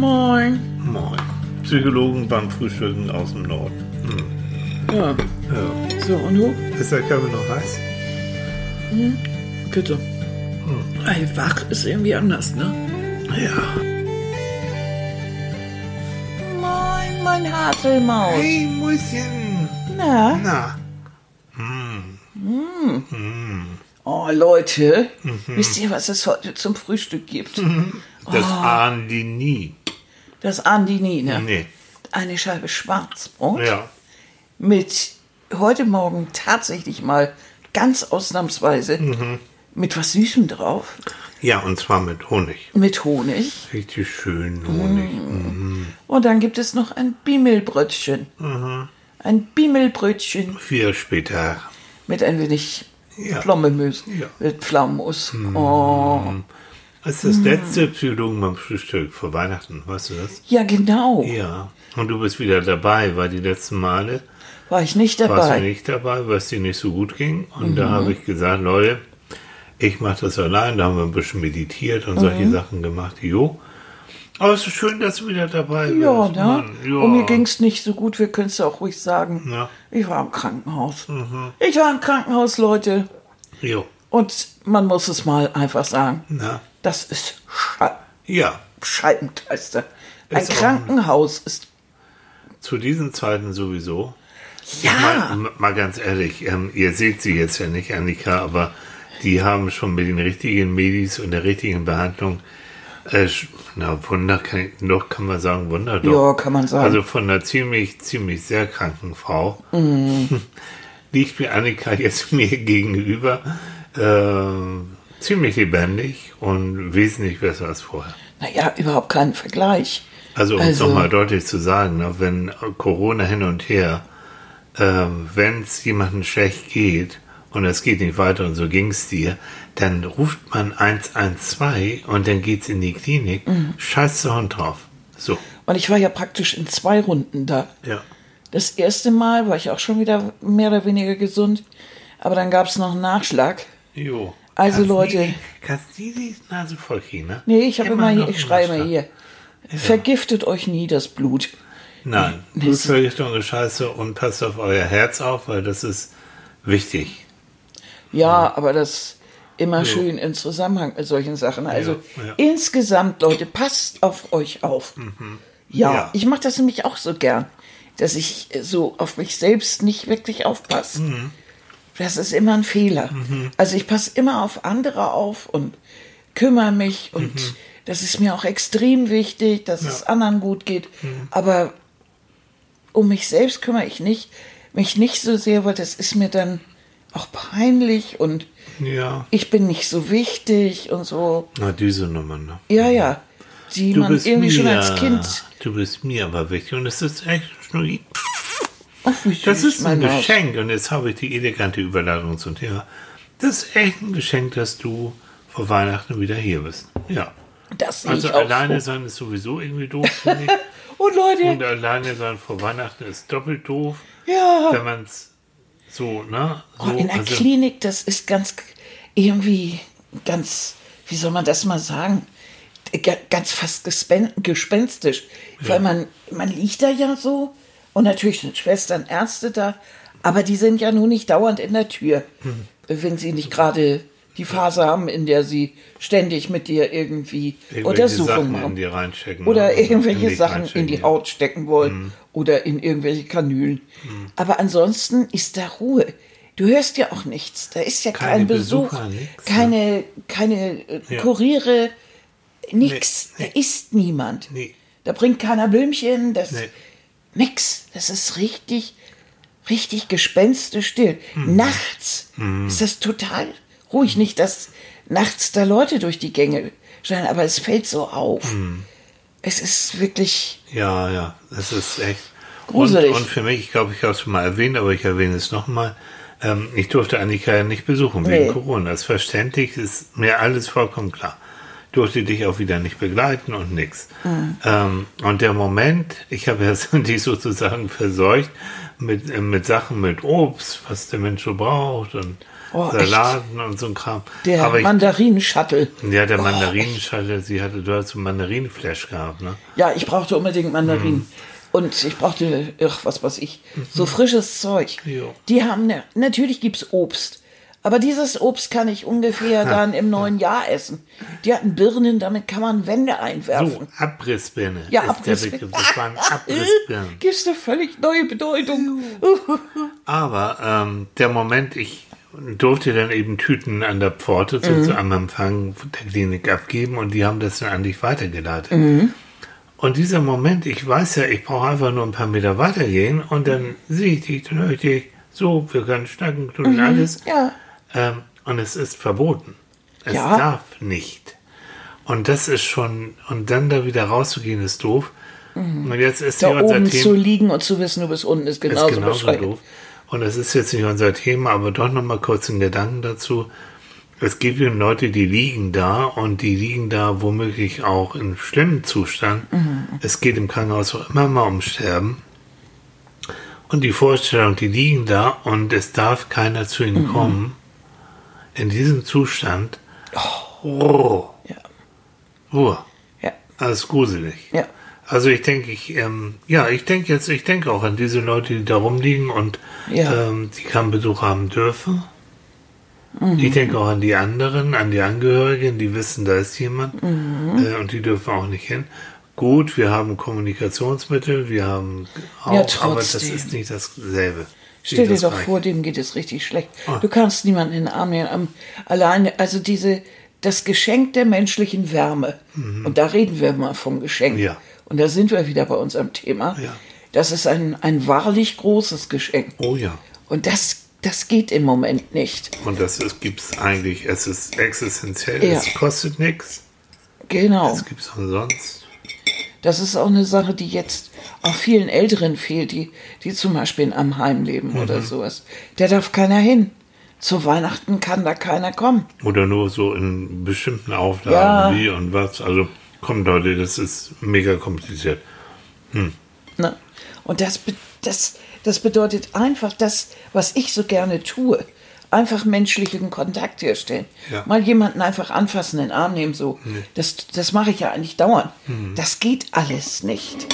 Moin. Moin. Psychologen beim Frühstücken aus dem Norden. Ja, Ja. so, und du? Ist der Kaffee noch heiß? Bitte. Ey, wach ist irgendwie anders, ne? Ja. Moin, mein Haselmaus. Hey, Mäuschen. Na? Na. Oh, Leute, wisst ihr, was es heute zum Frühstück gibt? Das ahnen die nie. Das Andini, ne? Nee. Eine Scheibe Schwarzbrot Ja. mit heute Morgen tatsächlich mal ganz ausnahmsweise mit was Süßem drauf, Ja, und zwar mit Honig. mit Honig. Richtig schön Honig. Mhm. Und dann gibt es noch ein Bimmelbrötchen. Ein Bimmelbrötchen Vier später. mit ein wenig Ja. Plombemus, Ja. mit Pflaumenmus. Oh. Das ist das letzte Psychologen beim Frühstück vor Weihnachten, weißt du das? Ja, genau. Ja. Und du bist wieder dabei, weil die letzten Male War ich nicht warst du dabei. nicht dabei, weil es dir nicht so gut ging. Und da habe ich gesagt, Leute, ich mache das allein. Da haben wir ein bisschen meditiert und solche Sachen gemacht. Jo. Aber es ist schön, dass du wieder dabei bist. Ja, ne? Ja. Und mir ging es nicht so gut, wir können es ja auch ruhig sagen. Ja. Mhm. Ich war im Krankenhaus. Ich war im Krankenhaus, Leute. Jo. Und man muss es mal einfach sagen. Na. Das ist Sche Ja. Scheibenkleister. Ein Ist Krankenhaus ist. Zu diesen Zeiten sowieso. Ja, Mal, mal ganz ehrlich, ähm, ihr seht sie jetzt ja nicht, Annika, aber die haben schon mit den richtigen Medis und der richtigen Behandlung, äh, na Wunder, kann ich, noch kann man sagen, Wunder doch. Ja, kann man sagen. Also von einer ziemlich, ziemlich sehr kranken Frau Mhm. liegt mir Annika jetzt mir gegenüber äh, ziemlich lebendig und wesentlich besser als vorher. naja, überhaupt kein Vergleich. Also um es Also- nochmal deutlich zu sagen, ne, wenn Corona hin und her, äh, wenn es jemandem schlecht geht und es geht nicht weiter und so ging es dir, dann ruft man 112 und dann geht's in die Klinik. Mhm. Scheiß Hund drauf. So. Und ich war ja praktisch in zwei Runden da. Ja. Das erste Mal war ich auch schon wieder mehr oder weniger gesund, aber dann gab es noch einen Nachschlag. Jo. Also, Leute- kannst nie die Nase voll kriegen, ne? Nee, ich habe immer, noch hier, ich Nachschlag. hier, vergiftet euch nie das Blut. Nein, Blutvergiftung ist scheiße und passt auf euer Herz auf, weil das ist wichtig. Ja, aber das immer schön in Zusammenhang mit solchen Sachen. Also Ja, ja. insgesamt, Leute, passt auf euch auf. Ja, Ja. ich mache das nämlich auch so gern, dass ich so auf mich selbst nicht wirklich aufpasse. Das ist immer ein Fehler. Also ich passe immer auf andere auf und kümmere mich und das ist mir auch extrem wichtig, dass es anderen gut geht. Aber um mich selbst kümmere ich nicht, mich nicht so sehr, weil das ist mir dann auch peinlich und Ja. ich bin nicht so wichtig und so. Na, diese Nummer, ne? Ja, ja. Die Du man bist irgendwie mir, schon als Kind. Du bist mir aber wichtig und es ist echt Schnurri. Ach, süß, Das ist ein. Geschenk und jetzt habe ich die elegante Überleitung zum Thema. Das ist echt ein Geschenk, dass du vor Weihnachten wieder hier bist. Ja. Das Also alleine so. sein ist sowieso irgendwie doof. Und Leute, Und alleine sein vor Weihnachten ist doppelt doof, ja. wenn man es so, ne? So, Oh, in der also- Klinik, das ist ganz irgendwie ganz, wie soll man das mal sagen? Ga- Ganz fast gespen gespenstisch. Weil man, man liegt da ja so und natürlich sind Schwestern, Ärzte da, aber die sind ja nun nicht dauernd in der Tür, Mhm. wenn sie nicht gerade die Phase haben, in der sie ständig mit dir irgendwie Untersuchungen machen. Oder ne? irgendwelche Sachen in die. Haut stecken wollen oder in irgendwelche Kanülen. Aber ansonsten ist da Ruhe. Du hörst ja auch nichts. Da ist ja Keine kein Besuch, Besucher, nix, keine, keine äh, Ja. Kuriere, nix. Nee, nee. Da ist niemand. Nee. Da bringt keiner Blümchen, das. Nix. Das ist richtig, richtig gespenstisch still. Mhm. Nachts ist das total ruhig. Nicht, dass nachts da Leute durch die Gänge scheinen, aber es fällt so auf. Mhm. Es ist wirklich, Ja, ja, das ist echt Gruselig. Und, und für mich, ich glaube, ich habe es schon mal erwähnt, aber ich erwähne es nochmal. Ähm, ich durfte Annika ja nicht besuchen wegen Nee. Corona. Das ist verständlich, ist mir alles vollkommen klar. Durfte dich auch wieder nicht begleiten und nix. Ähm, und der Moment, ich habe ja dich sozusagen verseucht mit, äh, mit Sachen, mit Obst, was der Mensch so braucht und Oh, Salaten und so ein Kram. Der Aber ich, Mandarinenschattel. ja, der Mandarinenschale, sie hatte, du hast so Mandarinenflash gehabt, ne? Ja, ich brauchte unbedingt Mandarinen. Mhm. Und ich brauchte, ach, was weiß ich, so frisches Zeug. Jo. Die haben, ne, natürlich gibt's Obst. Aber dieses Obst kann ich ungefähr dann im neuen Jahr essen. Die hatten Birnen, damit kann man Wände einwerfen. So, Abrissbirne. Ja, Abrissbirne. Das waren Abrissbirnen. Gibt's eine völlig neue Bedeutung. Aber ähm, der Moment, ich durfte dann eben Tüten an der Pforte zu, zu, am Empfang der Klinik abgeben und die haben das dann an dich weitergeleitet. Und dieser Moment, ich weiß ja, ich brauche einfach nur ein paar Meter weitergehen und dann sehe ich dich, dann höre ich dich, so, wir können schnacken, tun alles. Ja. Ähm, und es ist verboten. Es Ja. darf nicht. Und das ist schon, und dann da wieder rauszugehen, ist doof. Und jetzt ist Da oben Thema. zu liegen und zu wissen, du bist unten, ist genauso, ist genauso doof. Und das ist jetzt nicht unser Thema, aber doch noch mal kurz einen Gedanken dazu. Es gibt eben Leute, die liegen da und die liegen da womöglich auch in schlimmem Zustand. Mhm. Es geht im Krankenhaus auch immer mal um Sterben. Und die Vorstellung, die liegen da und es darf keiner zu ihnen Mhm. kommen, in diesem Zustand, oh, Ja. oh, Ja. das ist gruselig. Ja. Also ich denke, ich, ähm, ja, ich denke jetzt, ich denke auch an diese Leute, die da rumliegen und Ja. ähm, die keinen Besuch haben dürfen. Mhm. Ich denke auch an die anderen, an die Angehörigen, die wissen, da ist jemand Mhm. äh, und die dürfen auch nicht hin. Gut, wir haben Kommunikationsmittel, wir haben auch, Ja, aber das ist nicht dasselbe. Stell dir Das doch reicht. vor, dem geht es richtig schlecht. Ah. Du kannst niemanden in den Arm nehmen. Am- Alleine, also diese, das Geschenk der menschlichen Wärme. Und da reden wir mal vom Geschenk. Mhm. Ja. Und da sind wir wieder bei unserem Thema. Ja. Das ist ein, ein wahrlich großes Geschenk. Oh ja. Und das, das geht im Moment nicht. Und das gibt es eigentlich, es ist existenziell, Ja. es kostet nichts, Genau. es gibt es umsonst. Das ist auch eine Sache, die jetzt auch vielen Älteren fehlt, die, die zum Beispiel in einem Heim leben Mhm. oder sowas. Da darf keiner hin. Zu Weihnachten kann da keiner kommen. Oder nur so in bestimmten Auflagen, Ja. wie und was. Also kommt Leute, das ist mega kompliziert. Ne? Und das, das, das bedeutet einfach das, was ich so gerne tue. Einfach menschlichen Kontakt herstellen. Ja. Mal jemanden einfach anfassen, den Arm nehmen, so. Das, das mache ich ja eigentlich dauernd. Das geht alles nicht.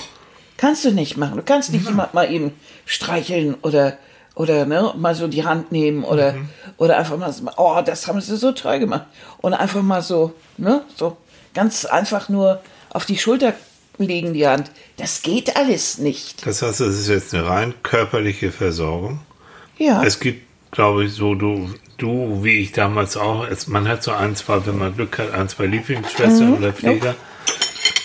Kannst du nicht machen. Du kannst nicht jemand mal eben streicheln oder, oder ne, mal so die Hand nehmen oder, oder einfach mal so, oh, das haben sie so toll gemacht. Und einfach mal so, ne, so ganz einfach nur auf die Schulter legen die Hand. Das geht alles nicht. Das heißt, es ist jetzt eine rein körperliche Versorgung. Ja. Es gibt, glaube ich, so du, du wie ich damals auch, man hat so ein, zwei, wenn man Glück hat, ein, zwei Lieblingsschwestern oder Pfleger,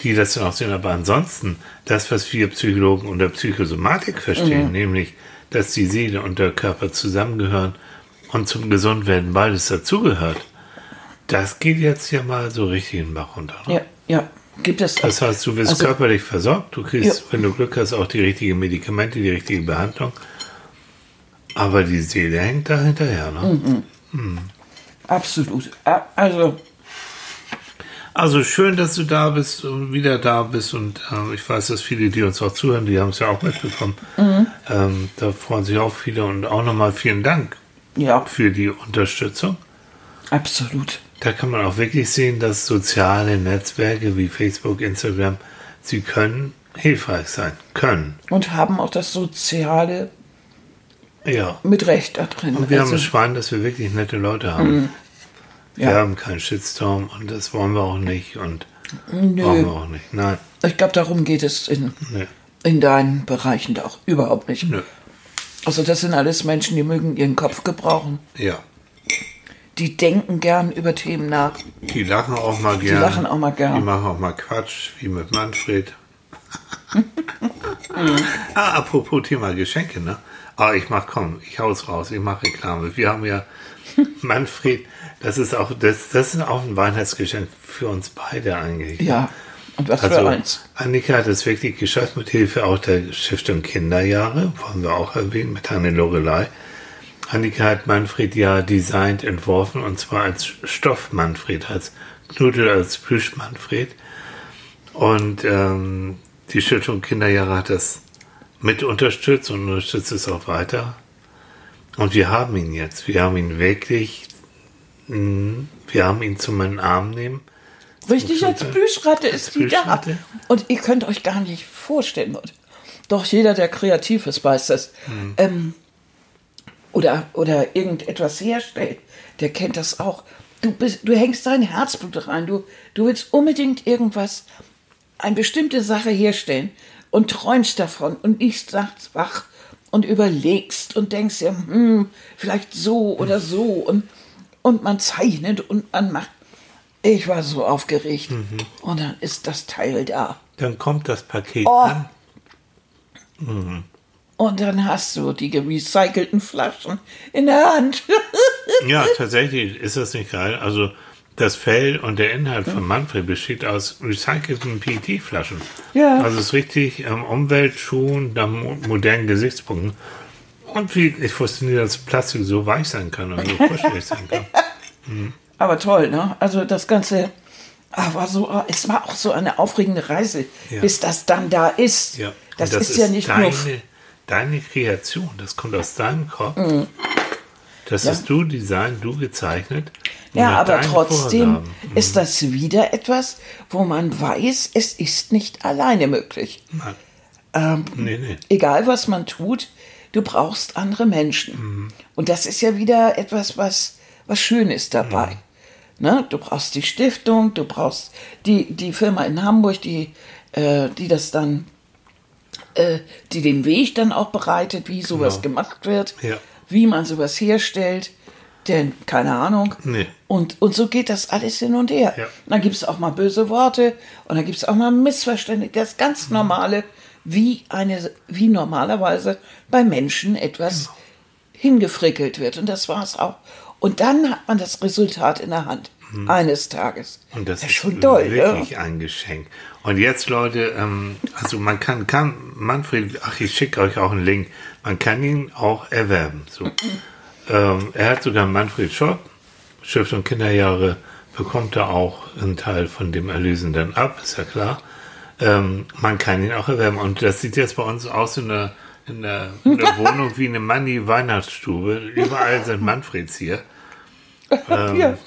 die das dann auch sehen. Aber ansonsten, das, was wir Psychologen unter Psychosomatik verstehen, nämlich, dass die Seele und der Körper zusammengehören und zum Gesundwerden beides dazugehört, das geht jetzt ja mal so richtig in den Bach runter. Ne? ja, ja. Gibt es. Das heißt, du wirst Also- körperlich versorgt, du kriegst, Ja. wenn du Glück hast, auch die richtigen Medikamente, die richtige Behandlung. Aber die Seele hängt da hinterher. Ne? Mhm. Absolut. A- Also, Also schön, dass du da bist und wieder da bist. Und äh, ich weiß, dass viele, die uns auch zuhören, die haben es ja auch mitbekommen. Mhm. Ähm, da freuen sich auch viele. Und auch nochmal vielen Dank ja, für die Unterstützung. absolut. Da kann man auch wirklich sehen, dass soziale Netzwerke wie Facebook, Instagram, sie können hilfreich sein. Können. Und haben auch das Soziale Ja. mit Recht da drin. Und wir haben Also, das Schwein, dass wir wirklich nette Leute haben. Wir Ja. haben keinen Shitstorm und das wollen wir auch nicht und Nö. brauchen wir auch nicht. Nein, ich glaube, darum geht es in, nee, in deinen Bereichen da auch überhaupt nicht. nö. Also, das sind alles Menschen, die mögen ihren Kopf gebrauchen. Ja, Die denken gern über Themen nach. die lachen auch mal gern. lachen auch mal gern. Die machen auch mal Quatsch, wie mit Manfred. ah, apropos Thema Geschenke, ne? Ah, ich mach, komm, ich hau's raus, ich mache Reklame. Wir haben ja Manfred, das ist auch, das, das ist auch ein Weihnachtsgeschenk für uns beide eigentlich. Ja. Und was Also, für eins. Annika hat es wirklich geschafft, mit Hilfe auch der Stiftung Kinderjahre, wollen wir auch erwähnen, mit Hanne Lorelei. Annika hat Manfred ja designt, entworfen, und zwar als Stoff Manfred, als Knudel, als Plüsch Manfred. Und ähm, die Stiftung Kinderjahre hat das mit unterstützt und unterstützt es auch weiter. Und wir haben ihn jetzt. Wir haben ihn wirklich, wir haben ihn zu meinen Arm nehmen. Richtig, als Plüschratte ist die da. Und ihr könnt euch gar nicht vorstellen. Doch jeder, der kreativ ist, weiß das. Mhm. Ähm, oder, oder irgendetwas herstellt, der kennt das auch. Du, bist, du hängst dein Herzblut rein. Du, du willst unbedingt irgendwas, eine bestimmte Sache herstellen und träumst davon und liegst nachts wach und überlegst und denkst dir, hm, vielleicht so oder so und, und man zeichnet und man macht. Ich war so aufgeregt. Und dann ist das Teil da. Dann kommt das Paket Oh. an. Und dann hast du die gerecycelten Flaschen in der Hand. Ja, tatsächlich ist das nicht geil. Also das Fell und der Inhalt von Manfred besteht aus recycelten PET-Flaschen. Ja. Also es ist richtig ähm, umweltschonend, nach mo- modernen Gesichtspunkten. Und wie, ich wusste nie, dass Plastik so weich sein kann und so kuschelig sein kann. Aber toll, ne? Also das Ganze ah, war so, ah, es war auch so eine aufregende Reise, Ja. bis das dann da ist. Ja. Das, Und ist, ja nicht deine, nur. deine Kreation, das kommt aus deinem Kopf. Mhm. Das hast du designt, du gezeichnet. Ja, aber trotzdem Vorgaben. ist das wieder etwas, wo man weiß, es ist nicht alleine möglich. Nein. Ähm, Nee, nee. egal was man tut, du brauchst andere Menschen. Mhm. Und das ist ja wieder etwas, was, was schön ist dabei. Mhm. Ne? Du brauchst die Stiftung, du brauchst die, die Firma in Hamburg, die, äh, die das dann, äh, die den Weg dann auch bereitet, wie sowas Genau. gemacht wird, Ja. wie man sowas herstellt. Denn, keine Ahnung. Nee. Und, und so geht das alles hin und her. Ja. Dann gibt es auch mal böse Worte und dann gibt es auch mal Missverständnisse. Das ganz Normale, wie, eine, wie normalerweise bei Menschen etwas Genau. hingefrickelt wird. Und das war es auch. Und dann hat man das Resultat in der Hand. Eines Tages. Mhm. Und das ja, ist schon toll, ja. wirklich ein Geschenk. Und jetzt, Leute, ähm, also man kann, kann Manfred, ach, ich schicke euch auch einen Link, man kann ihn auch erwerben. So. ähm, er hat sogar einen Manfred Shop, Stift und Kinderjahre, bekommt er auch einen Teil von dem Erlösen dann ab, ist ja klar. Ähm, man kann ihn auch erwerben. Und das sieht jetzt bei uns aus in der, in der, in der Wohnung wie eine Manni-Weihnachtsstube. Überall sind Manfreds hier. Ähm, ja.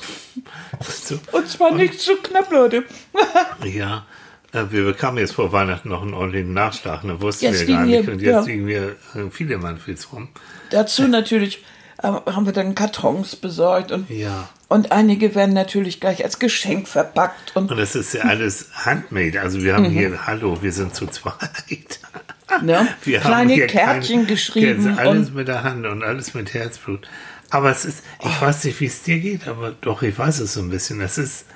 So. Und zwar nicht zu knapp, Leute. Ja, äh, wir bekamen jetzt vor Weihnachten noch einen ordentlichen Nachschlag, ne, wussten Jetzt wir gar nicht. Und jetzt ja. liegen wir äh, viele Manfreds rum. Dazu natürlich äh, haben wir dann Kartons besorgt und, Ja. Und einige werden natürlich gleich als Geschenk verpackt. Und Und das ist ja alles handmade. Also wir haben Mhm. hier, hallo, wir sind zu zweit. ne, Wir kleine Kärtchen keine- geschrieben. Alles Und, mit der Hand und alles mit Herzblut. Aber es ist, Oh. ich weiß nicht, wie es dir geht, aber doch, ich weiß es so ein bisschen. Es ist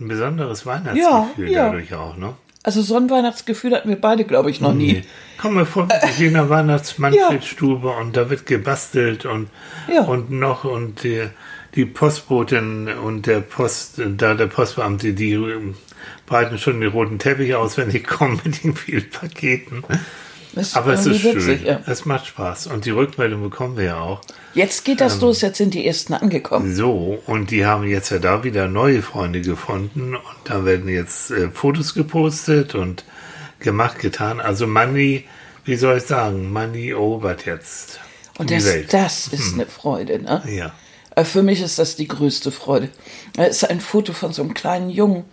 ein besonderes Ja, Weihnachtsgefühl ja. dadurch auch, ne? also so ein Weihnachtsgefühl hatten wir beide, glaube ich, noch nie. Komm mir vor, wie in einer Weihnachtsmanfredstube und da wird gebastelt und, Ja. und noch und die, die Postbotin und der Post, da der Postbeamte, die ähm, breiten schon den roten Teppich aus, wenn die kommen mit den vielen Paketen. Das Aber es ist schön. witzig, ja. Es macht Spaß. Und die Rückmeldung bekommen wir ja auch. Jetzt geht Ähm. das los, jetzt sind die ersten angekommen. So, und die haben jetzt ja da wieder neue Freunde gefunden und da werden jetzt äh, Fotos gepostet und gemacht, getan. Also Manni, wie soll ich sagen, Manni erobert jetzt Und das, das ist eine Freude, ne? Ja. Äh, Für mich ist das die größte Freude. Es ist ein Foto von so einem kleinen Jungen,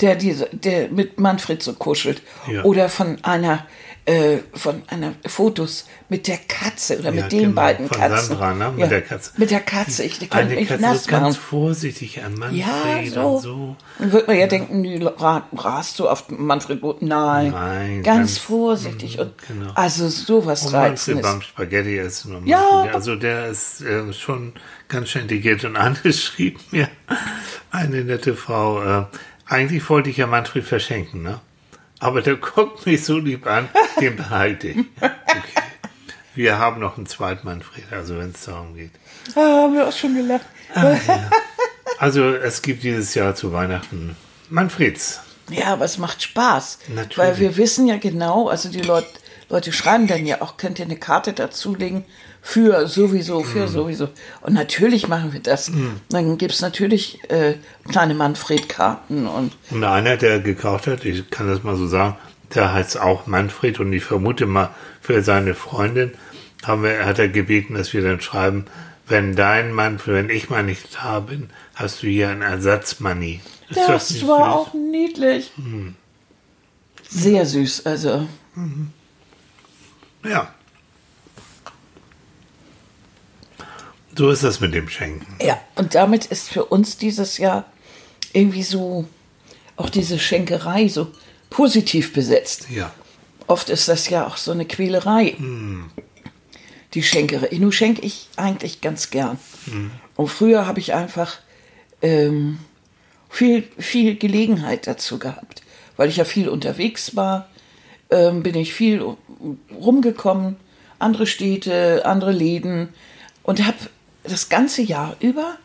der, diese, der mit Manfred so kuschelt. Ja. Oder von einer, äh, von einer Fotos mit der Katze oder Ja, mit den genau, beiden von Katzen. Sandra, ne? Mit der Katze. Mit der Katze. Ich die kann mich Katze nass so ganz vorsichtig an Manfred Ja, so. und so. Dann wird man ja denken, die ra- rast du auf Manfred Boot? Nein. Nein, ganz, ganz- vorsichtig. Und genau. Also sowas Und Manfred Reizendes. beim Spaghetti essen. Und Ja. Manfred, Also der ist äh, schon ganz schön integriert. Und Anne schrieb mir, eine nette Frau, äh, eigentlich wollte ich ja Manfred verschenken, ne? Aber der guckt mich so lieb an, den behalte ich. Okay. Wir haben noch einen zweiten Manfred, also wenn es darum geht. Ah, haben wir auch schon gelacht. Also es gibt dieses Jahr zu Weihnachten Manfreds. Ja, aber es macht Spaß. Natürlich. Weil wir wissen ja genau, also die Leute, Leute schreiben dann ja auch, könnt ihr eine Karte dazulegen für sowieso, für Mhm. sowieso. Und natürlich machen wir das. Dann gibt's natürlich äh, kleine Manfred-Karten und Und einer, der gekauft hat, ich kann das mal so sagen, der heißt auch Manfred und ich vermute mal für seine Freundin haben wir, hat er gebeten, dass wir dann schreiben, wenn dein Mann, wenn ich mal nicht da bin, hast du hier ein Ersatzmoney. Ist Das, nicht war süß? auch niedlich. Sehr süß, also. Ja. So ist das mit dem Schenken. Ja, und damit ist für uns dieses Jahr irgendwie so auch diese Schenkerei so positiv besetzt. Ja. Oft ist das ja auch so eine Quälerei. Die Schenkerei. Nun schenke ich eigentlich ganz gern. Und früher habe ich einfach ähm, viel, viel Gelegenheit dazu gehabt. Weil ich ja viel unterwegs war, ähm, bin ich viel rumgekommen, andere Städte, andere Läden und habe das ganze Jahr über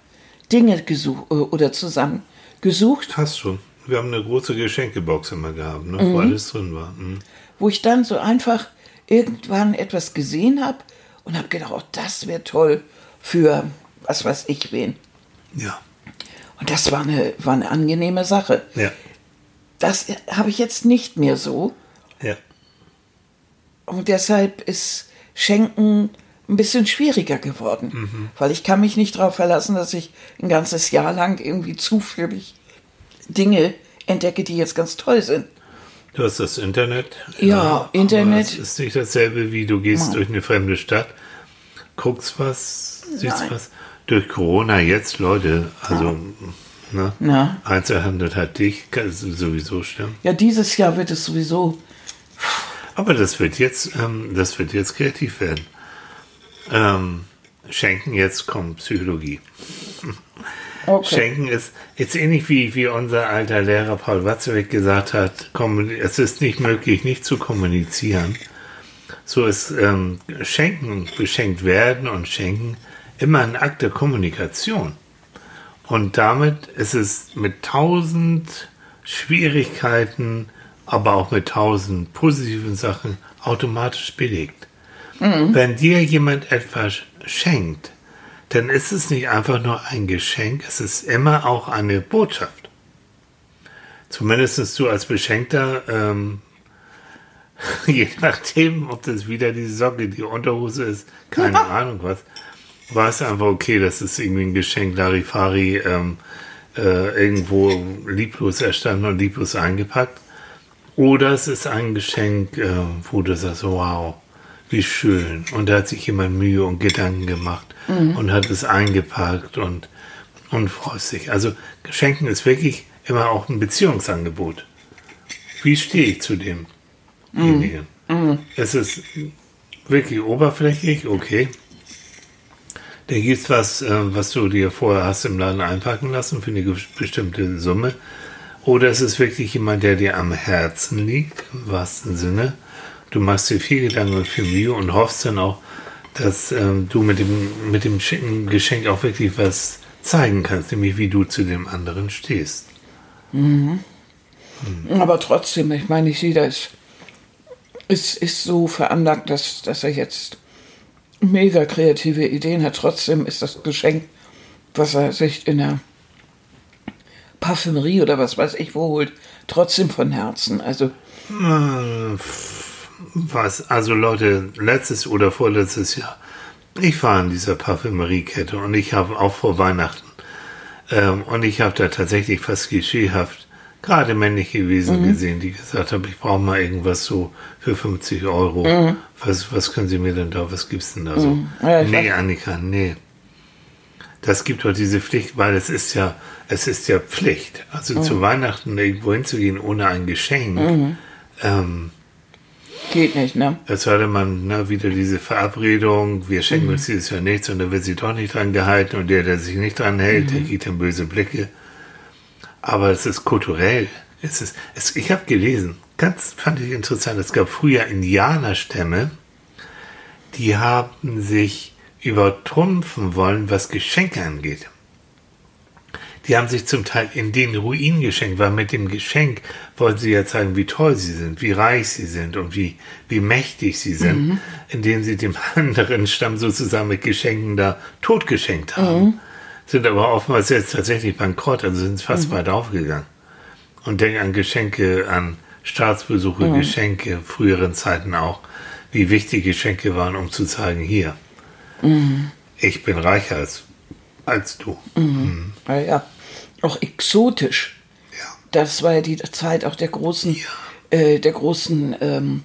Dinge gesucht oder zusammen gesucht, Hast du. Wir haben eine große Geschenkebox immer gehabt, ne, Mhm. wo alles drin war. Mhm. wo ich dann so einfach irgendwann etwas gesehen habe und habe gedacht, oh, das wäre toll für was weiß ich wen. Ja. Und das war eine, war eine angenehme Sache. Ja. Das habe ich jetzt nicht mehr so. Ja. Und deshalb ist Schenken ein bisschen schwieriger geworden. Weil ich kann mich nicht darauf verlassen, dass ich ein ganzes Jahr lang irgendwie zufällig Dinge entdecke, die jetzt ganz toll sind. Du hast das Internet. Ja, Internet. Aber es ist nicht dasselbe, wie du gehst durch eine fremde Stadt, guckst was, siehst Nein. was. Durch Corona jetzt, Leute, also, ne? Na. Einzelhandel hat dich, kann sowieso stimmen. Ja, dieses Jahr wird es sowieso. Aber das wird jetzt, ähm, das wird jetzt kreativ werden. Ähm, Schenken, jetzt kommt Psychologie. Okay. Schenken ist jetzt ähnlich wie, wie unser alter Lehrer Paul Watzlawick gesagt hat, es ist nicht möglich, nicht zu kommunizieren. So ist ähm, Schenken, beschenkt werden und Schenken immer ein Akt der Kommunikation. Und damit ist es mit tausend Schwierigkeiten, aber auch mit tausend positiven Sachen automatisch belegt. Wenn dir jemand etwas schenkt, dann ist es nicht einfach nur ein Geschenk, es ist immer auch eine Botschaft. Zumindest du als Beschenkter, ähm, je nachdem, ob das wieder die Socke, die Unterhose ist, keine Ahnung was, war es einfach okay, das ist irgendwie ein Geschenk Larifari ähm, äh, irgendwo lieblos erstanden und lieblos eingepackt. Oder es ist ein Geschenk, äh, wo du sagst, wow, wie schön. Und da hat sich jemand Mühe und Gedanken gemacht und hat es eingepackt und, und freut sich. Also Geschenken ist wirklich immer auch ein Beziehungsangebot. Wie stehe ich zu demjenigen? Es ist wirklich oberflächlich, okay. Da gibt's was, äh, was du dir vorher hast im Laden einpacken lassen für eine bestimmte Summe. Oder es ist wirklich jemand, der dir am Herzen liegt, im wahrsten Sinne. Du machst dir viel Gedanken und viel Mühe und hoffst dann auch, dass ähm, du mit dem, mit dem schicken Geschenk auch wirklich was zeigen kannst, nämlich wie du zu dem anderen stehst. Aber trotzdem, ich meine, nicht jeder ist, ist, ist so veranlagt, dass, dass er jetzt mega kreative Ideen hat. Trotzdem ist das Geschenk, was er sich in der Parfümerie oder was weiß ich wo holt, trotzdem von Herzen. Also, Äh, Was? Also Leute, letztes oder vorletztes Jahr, ich war in dieser Parfümeriekette und ich habe auch vor Weihnachten ähm, und ich habe da tatsächlich fast klischeehaft gerade männliche Wesen gesehen, die gesagt haben, ich brauche mal irgendwas so für 50 Euro. Was, was können Sie mir denn da, was gibt's denn da so? Ja, ich nee, weiß. Annika, nee. Das gibt doch diese Pflicht, weil es ist ja, es ist ja Pflicht. Also zu Weihnachten irgendwo hinzugehen ohne ein Geschenk. Ähm, geht nicht, ne? Jetzt hatte man ne, wieder diese Verabredung, wir schenken uns dieses Jahr nichts und dann wird sich doch nicht dran gehalten und der, der sich nicht dran hält, der kriegt dann böse Blicke. Aber es ist kulturell. Es ist, es, ich habe gelesen, ganz fand ich interessant, es gab früher Indianerstämme, die haben sich übertrumpfen wollen, was Geschenke angeht. Die haben sich zum Teil in den Ruin geschenkt, weil mit dem Geschenk wollten sie ja zeigen, wie toll sie sind, wie reich sie sind und wie, wie mächtig sie sind, indem sie dem anderen Stamm sozusagen mit Geschenken da totgeschenkt haben. Sind aber oftmals jetzt tatsächlich bankrott, also sind fast weit aufgegangen. Und denke an Geschenke, an Staatsbesuche, Geschenke, früheren Zeiten auch. wie wichtig Geschenke waren, um zu zeigen, hier, ich bin reicher als, als du. Ja, ja. Auch exotisch. Ja. Das war ja die Zeit auch der großen, äh, der großen ähm,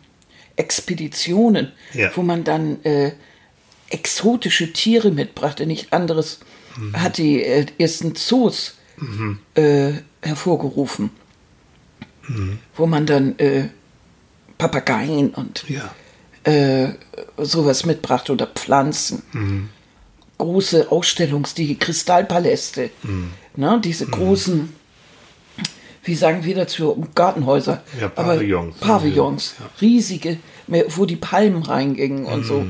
Expeditionen, Ja. wo man dann äh, exotische Tiere mitbrachte, nicht anderes hat die äh, ersten Zoos äh, hervorgerufen, wo man dann äh, Papageien und Ja. äh, sowas mitbrachte oder Pflanzen. Mhm. Große Ausstellungs-, die Kristallpaläste, Mhm. ne, diese großen, wie sagen wir dazu, Gartenhäuser. Ja, Pavillons. Aber Pavillons, Ja. Mhm. riesige, wo die Palmen reingingen und so.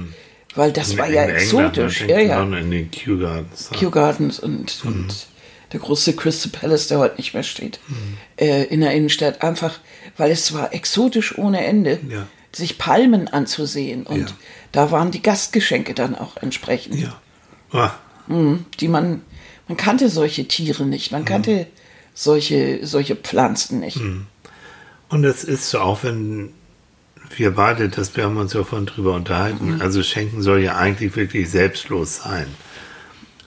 Weil das war ja In England, exotisch. man Ja, ja. dran In den Kew Gardens. Kew Gardens und, Mhm. und der große Crystal Palace, der heute nicht mehr steht, äh, in der Innenstadt. Einfach, weil es war exotisch ohne Ende, Ja. sich Palmen anzusehen. Und Ja. da waren die Gastgeschenke dann auch entsprechend, Ja. Ah, die man, man kannte solche Tiere nicht, Mhm. man kannte solche, solche Pflanzen nicht. Und es ist so, auch wenn wir beide, das wir haben uns ja vorhin drüber unterhalten, Mhm. also Schenken soll ja eigentlich wirklich selbstlos sein.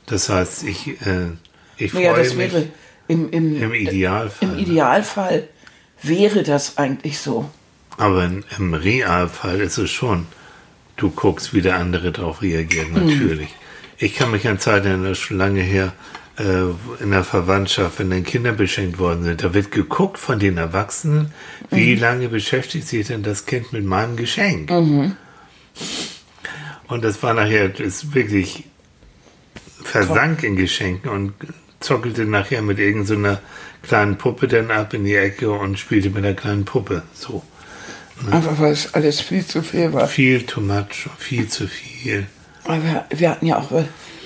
Das heißt, ich, äh, ich freue Naja, das mich wäre im, im, im Idealfall. im Idealfall wäre das eigentlich so. Aber in, im Realfall ist es schon, du guckst, wie der andere darauf reagiert, Mhm. Ich kann mich an Zeiten erinnern, das ist schon lange her, äh, in der Verwandtschaft, wenn dann Kinder beschenkt worden sind, da wird geguckt von den Erwachsenen, wie Mhm. lange beschäftigt sich denn das Kind mit meinem Geschenk? Und das war nachher, das wirklich versank in Geschenken und zockelte nachher mit irgendeiner kleinen Puppe dann ab in die Ecke und spielte mit der kleinen Puppe. So. Einfach weil es alles viel zu viel war. Viel too much, viel zu viel. Aber wir, hatten ja auch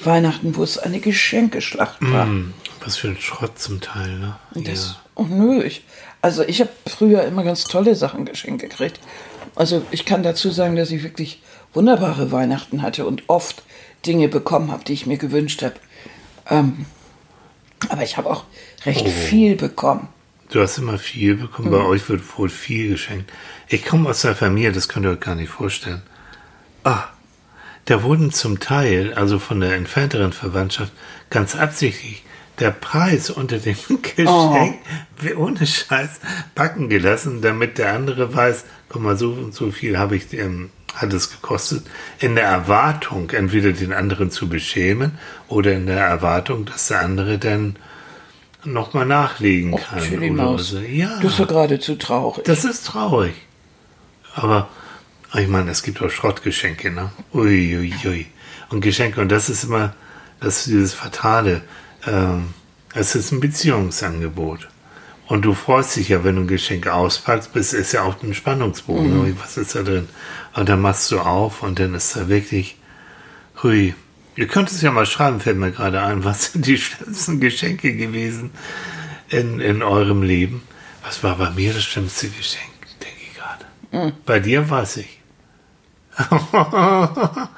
Weihnachten, wo es eine Geschenkeschlacht war. Hm, was für ein Schrott zum Teil, ne? Das oh, nö, ich, also ich habe früher immer ganz tolle Sachen geschenkt gekriegt. Also ich kann dazu sagen, dass ich wirklich wunderbare Weihnachten hatte und oft Dinge bekommen habe, die ich mir gewünscht habe. Ähm, aber ich habe auch recht viel bekommen. Du hast immer viel bekommen, Mhm. bei euch wird wohl viel geschenkt. Ich komme aus einer Familie, das könnt ihr euch gar nicht vorstellen. Ah, da wurden zum Teil, also von der entfernteren Verwandtschaft, ganz absichtlich der Preis unter dem Geschenk ohne Scheiß backen gelassen, damit der andere weiß, guck mal, so und so viel habe ich ähm, hat es gekostet, in der Erwartung, entweder den anderen zu beschämen oder in der Erwartung, dass der andere dann nochmal nachlegen Och, kann. Chili oder Maus. so. Ja, Du bist doch geradezu traurig. das ist traurig. Aber ich meine, es gibt auch Schrottgeschenke, ne? Ui, ui, ui. Und Geschenke, und das ist immer, das ist dieses Fatale. Ähm, es ist ein Beziehungsangebot. Und du freust dich ja, wenn du ein Geschenk auspackst, bis ist ja auch ein Spannungsbogen. Ui, Was ist da drin? Und dann machst du auf und dann ist da wirklich, hui. Ihr könnt es ja mal schreiben, fällt mir gerade ein, was sind die schlimmsten Geschenke gewesen in, in eurem Leben? Was war bei mir das schlimmste Geschenk, denke ich gerade. Bei dir weiß ich.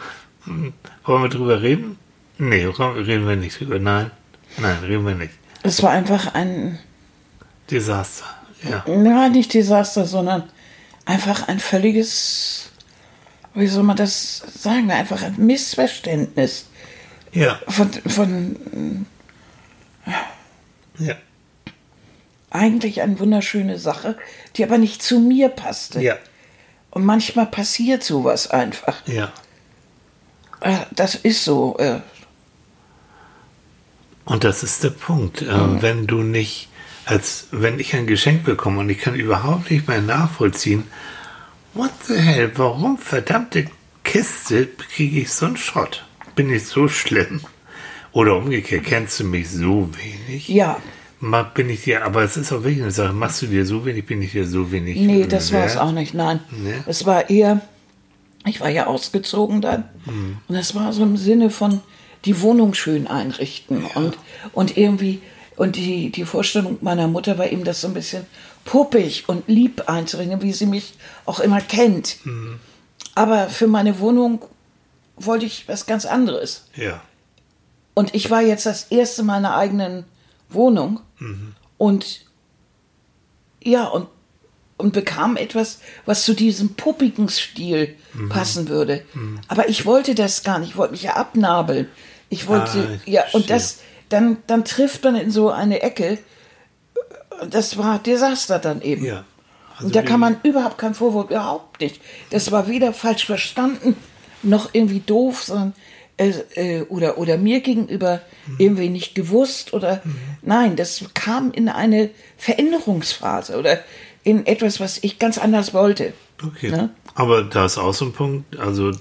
Wollen wir drüber reden? Nee, reden wir nicht drüber. Nein, nein, reden wir nicht. Es war einfach ein, Desaster, ja. ja, nicht Desaster, sondern einfach ein völliges, wie soll man das sagen, einfach ein Missverständnis Ja, von, von ja, eigentlich eine wunderschöne Sache, die aber nicht zu mir passte. ja, Und manchmal passiert sowas einfach. ja. Äh, Das ist so. äh, Und das ist der Punkt. Ähm, wenn du nicht, als wenn ich ein Geschenk bekomme und ich kann überhaupt nicht mehr nachvollziehen, what the hell, warum verdammte Kiste kriege ich so einen Schrott? Bin ich so schlimm? Oder umgekehrt, kennst du mich so wenig? Ja, Bin ich dir, aber es ist auch wirklich eine Sache, machst du dir so wenig, bin ich dir so wenig. nee, das war es auch nicht. Nein, Nee? es war eher, ich war ja ausgezogen dann. Hm. Und es war so im Sinne von die Wohnung schön einrichten und, und irgendwie, und die, die Vorstellung meiner Mutter war eben, das so ein bisschen puppig und lieb einzurichten, wie sie mich auch immer kennt. Hm. Aber für meine Wohnung wollte ich was ganz anderes. Ja, Und ich war jetzt das erste Mal in einer eigenen Wohnung. Und ja, und und bekam etwas, was zu diesem puppigen Stil passen würde. Aber ich wollte das gar nicht, ich wollte mich ja abnabeln. Ich wollte, Ah, ja, und schön. das, dann, dann trifft man in so eine Ecke. Das war Desaster dann eben. Ja. Also und da kann man überhaupt keinen Vorwurf, überhaupt nicht. Das war weder falsch verstanden, noch irgendwie doof, sondern äh, äh, oder, oder mir gegenüber Mhm. irgendwie nicht gewusst oder nein, das kam in eine Veränderungsphase oder in etwas, was ich ganz anders wollte. Okay. Ne? Aber da ist auch so ein Punkt, also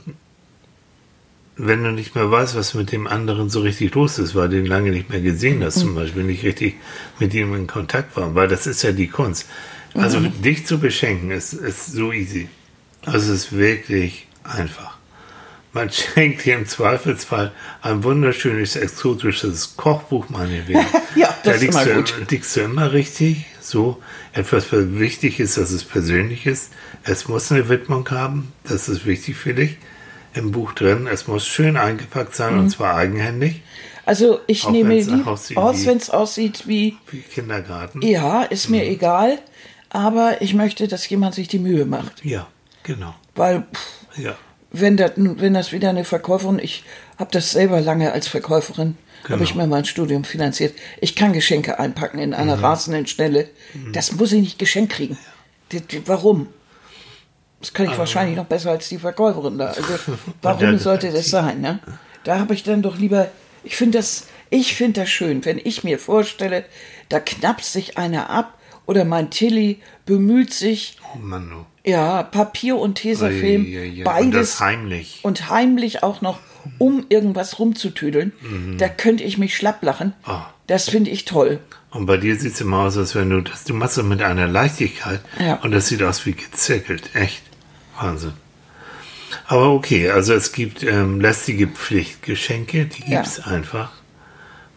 wenn du nicht mehr weißt, was mit dem anderen so richtig los ist, weil du ihn lange nicht mehr gesehen hast, Mhm. zum Beispiel nicht richtig mit ihm in Kontakt war, weil das ist ja die Kunst. Also Mhm. dich zu beschenken ist, ist so easy. Also es ist wirklich einfach. Man schenkt dir im Zweifelsfall ein wunderschönes, exotisches Kochbuch, meinetwegen. Ja, das da ist liegst immer du, gut. liegst du immer richtig. So, etwas, was wichtig ist, dass es persönlich ist. Es muss eine Widmung haben. Das ist wichtig für dich. Im Buch drin. Es muss schön eingepackt sein Mhm. und zwar eigenhändig. Also ich Auch nehme lieb aussieht aus, wenn es aussieht wie, Wie Kindergarten. ja, ist Mhm. mir egal, aber ich möchte, dass jemand sich die Mühe macht. Ja, genau. Weil pff, Ja. Wenn das, wenn das wieder eine Verkäuferin, ich habe das selber lange als Verkäuferin, Genau. habe ich mir mein Studium finanziert. Ich kann Geschenke einpacken in einer rasenden Schnelle. Das muss ich nicht geschenkt kriegen. Die- Warum? Das kann ich wahrscheinlich noch besser als die Verkäuferin da. Also, warum sollte das sein? Ne? Da habe ich dann doch lieber, ich finde das, ich finde das schön, wenn ich mir vorstelle, da knapst sich einer ab oder mein Tilly bemüht sich, Oh Mann, du. ja, Papier und Tesafilm, Ui, ui, ui. beides Und das heimlich. und heimlich auch noch, um irgendwas rumzutüdeln. Da könnte ich mich schlapp lachen. Mhm. Ah. Das finde ich toll. Und bei dir sieht es immer aus, als wenn du das, du machst das mit einer Leichtigkeit. Ja. Und das sieht aus wie gezirkelt. Echt. Wahnsinn. Aber okay, also es gibt ähm, lästige Pflichtgeschenke, die Ja. gibt's einfach.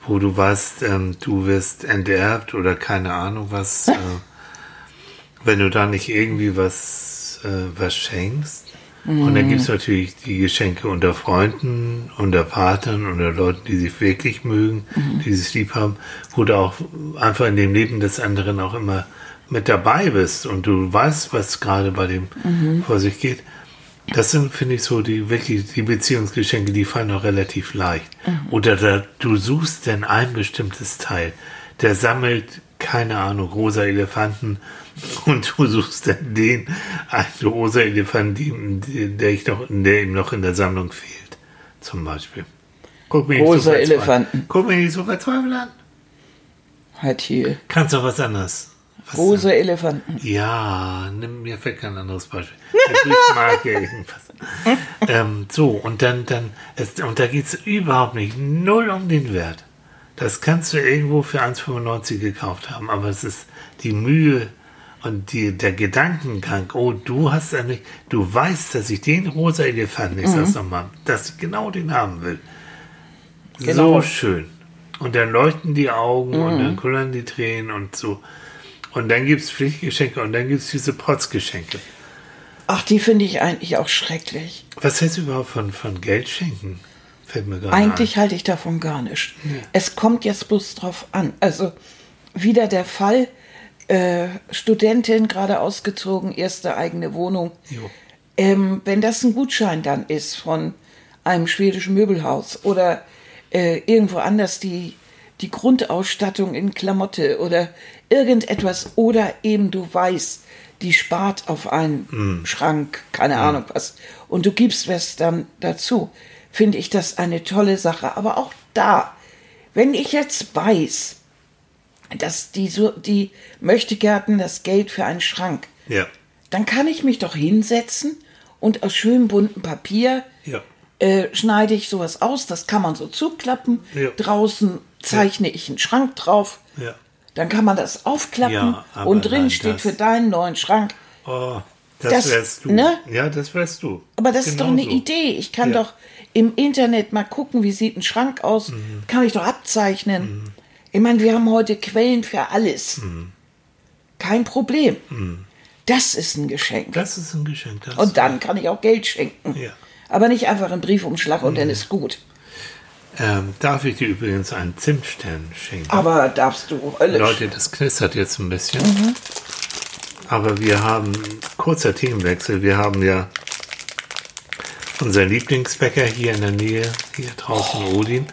Wo du weißt, ähm, du wirst enterbt oder keine Ahnung was. Äh, wenn du da nicht irgendwie was, äh, was schenkst. Und dann gibt's natürlich die Geschenke unter Freunden, unter Partnern, unter Leuten, die sich wirklich mögen, die sich lieb haben, wo du auch einfach in dem Leben des anderen auch immer mit dabei bist und du weißt, was gerade bei dem vor sich geht. Das sind, finde ich, so die wirklich die Beziehungsgeschenke, die fallen auch relativ leicht. Oder da, du suchst denn ein bestimmtes Teil. Der sammelt, keine Ahnung, rosa Elefanten und du suchst dann den, einen rosa Elefanten, der, ich noch, der ihm noch in der Sammlung fehlt. Zum Beispiel. Guck mich Rosa verzweifelt- Elefanten. Guck mich nicht so verzweifelt an. Halt hier. Kannst doch was anderes. Rosa Elefanten. ja, nimm mir fällt kein anderes Beispiel. Ähm, so, und dann, dann, es, und da geht es überhaupt nicht, null um den Wert. Das kannst du irgendwo für 1,95 gekauft haben, aber es ist die Mühe und die, der Gedankengang, oh, du hast ja nicht, du weißt, dass ich den rosa Elefanten, ich sag's nochmal, dass ich genau den haben will. Genau. So schön. Und dann leuchten die Augen und dann kullern die Tränen und so. Und dann gibt es Pflichtgeschenke und dann gibt es diese Protzgeschenke. Ach, die finde ich eigentlich auch schrecklich. Was hältst du überhaupt von, von Geld schenken? Fällt mir gerade Eigentlich halte ich davon gar nicht. Es kommt jetzt bloß drauf an. Also wieder der Fall, äh, Studentin gerade ausgezogen, erste eigene Wohnung. Ähm, wenn das ein Gutschein dann ist von einem schwedischen Möbelhaus oder äh, irgendwo anders die, die Grundausstattung in Klamotte oder irgendetwas oder eben du weißt, die spart auf einen Schrank, keine Ahnung was, und du gibst was dann dazu, finde ich das eine tolle Sache. Aber auch da, wenn ich jetzt weiß, dass die, so, die Möchtegärten das Geld für einen Schrank, Ja. dann kann ich mich doch hinsetzen und aus schönem bunten Papier Ja. äh, schneide ich sowas aus, das kann man so zuklappen. Ja. Draußen zeichne ich einen Schrank drauf. Dann kann man das aufklappen Ja, und drin steht für deinen neuen Schrank. Oh, das, Das- wärst du. ne? Ja, das wärst du. Aber das ist doch eine Genau so. Idee. Ich kann Ja. doch im Internet mal gucken, wie sieht ein Schrank aus. Mhm. Kann ich doch abzeichnen. Ich meine, wir haben heute Quellen für alles. Mhm. Kein Problem. Das ist ein Geschenk. Das ist ein Geschenk. Und dann kann ich auch Geld schenken. Ja. Aber nicht einfach einen Briefumschlag und Mhm. dann ist gut. Ähm, darf ich dir übrigens einen Zimtstern schenken? Aber darfst du höllisch. Leute, das knistert jetzt ein bisschen. Aber wir haben, kurzer Themenwechsel, wir haben ja unseren Lieblingsbäcker hier in der Nähe, hier draußen oh. Odin.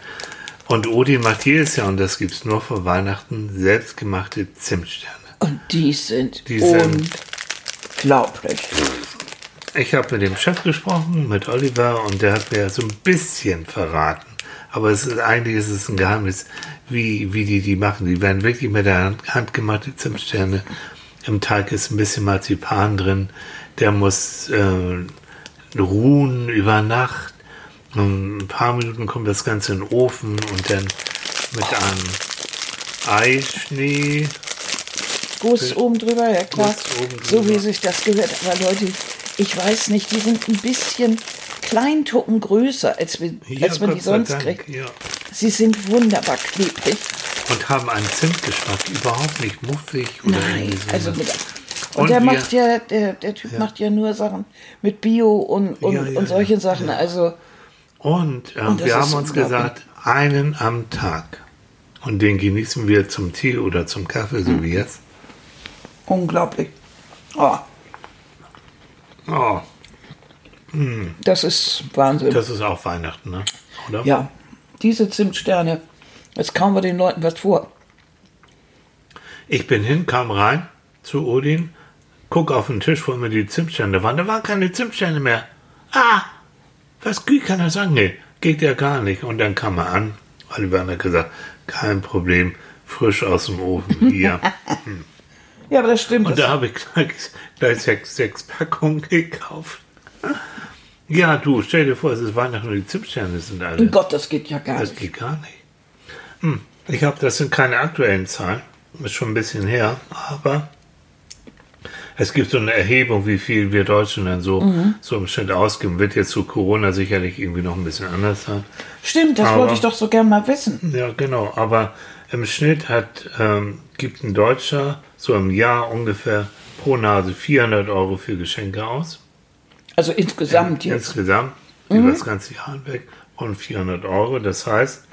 Und Odin macht jedes Jahr, und das gibt es nur vor Weihnachten, selbstgemachte Zimtsterne. Und die sind die unglaublich. Ich habe mit dem Chef gesprochen, mit Oliver, und der hat mir so ein bisschen verraten. Aber es ist, eigentlich ist es ein Geheimnis, wie, wie die die machen. Die werden wirklich mit der Hand gemachte Zimtsterne. Im Teig ist ein bisschen Marzipan drin. Der muss äh, ruhen über Nacht. Und ein paar Minuten kommt das Ganze in den Ofen und dann mit einem Eischnee Guss oben drüber, ja klar. Drüber. So wie sich das gehört. Aber Leute, ich weiß nicht, die sind ein bisschen Kleintucken größer, als, wir, ja, als man Gott die sonst Dank, kriegt. Ja. Sie sind wunderbar klebrig. Und haben einen Zimtgeschmack, überhaupt nicht muffig oder Nein, also mit, und, und der wir, macht ja, der, der Typ ja. macht ja nur Sachen mit Bio und, und, ja, und solche Sachen. Also, und, äh, und wir haben uns gesagt, einen am Tag. Und den genießen wir zum Tee oder zum Kaffee, so mhm. wie jetzt. Unglaublich. Oh. Oh. Das ist Wahnsinn. Das ist auch Weihnachten, ne? Oder? Ja. Diese Zimtsterne, jetzt kauen wir den Leuten was vor. Ich bin hin, kam rein zu Odin, guck auf den Tisch, wo immer die Zimtsterne waren. Da waren keine Zimtsterne mehr. Ah, was wie kann er sagen? Nee, geht ja gar nicht. Und dann kam er an. Oliver hat gesagt, kein Problem, frisch aus dem Ofen hier. Hm. Ja, aber das stimmt. Und da habe ich gleich, gleich sechs, sechs Packungen gekauft. Ja, du, stell dir vor, es ist Weihnachten und die Zimtsterne sind alle. Oh Gott, das geht ja gar das nicht. Das geht gar nicht. Hm. Ich habe, das sind keine aktuellen Zahlen, ist schon ein bisschen her, aber es gibt so eine Erhebung, wie viel wir Deutschen dann so, mhm. so im Schnitt ausgeben. Wird jetzt zu Corona sicherlich irgendwie noch ein bisschen anders sein. Stimmt, das aber, wollte ich doch so gern mal wissen. Ja, genau. Aber im Schnitt hat, ähm, gibt ein Deutscher so im Jahr ungefähr pro Nase 400 Euro für Geschenke aus. Also insgesamt In, jetzt? Insgesamt, mhm. über das ganze Jahr hinweg, und 400 Euro. Das heißt,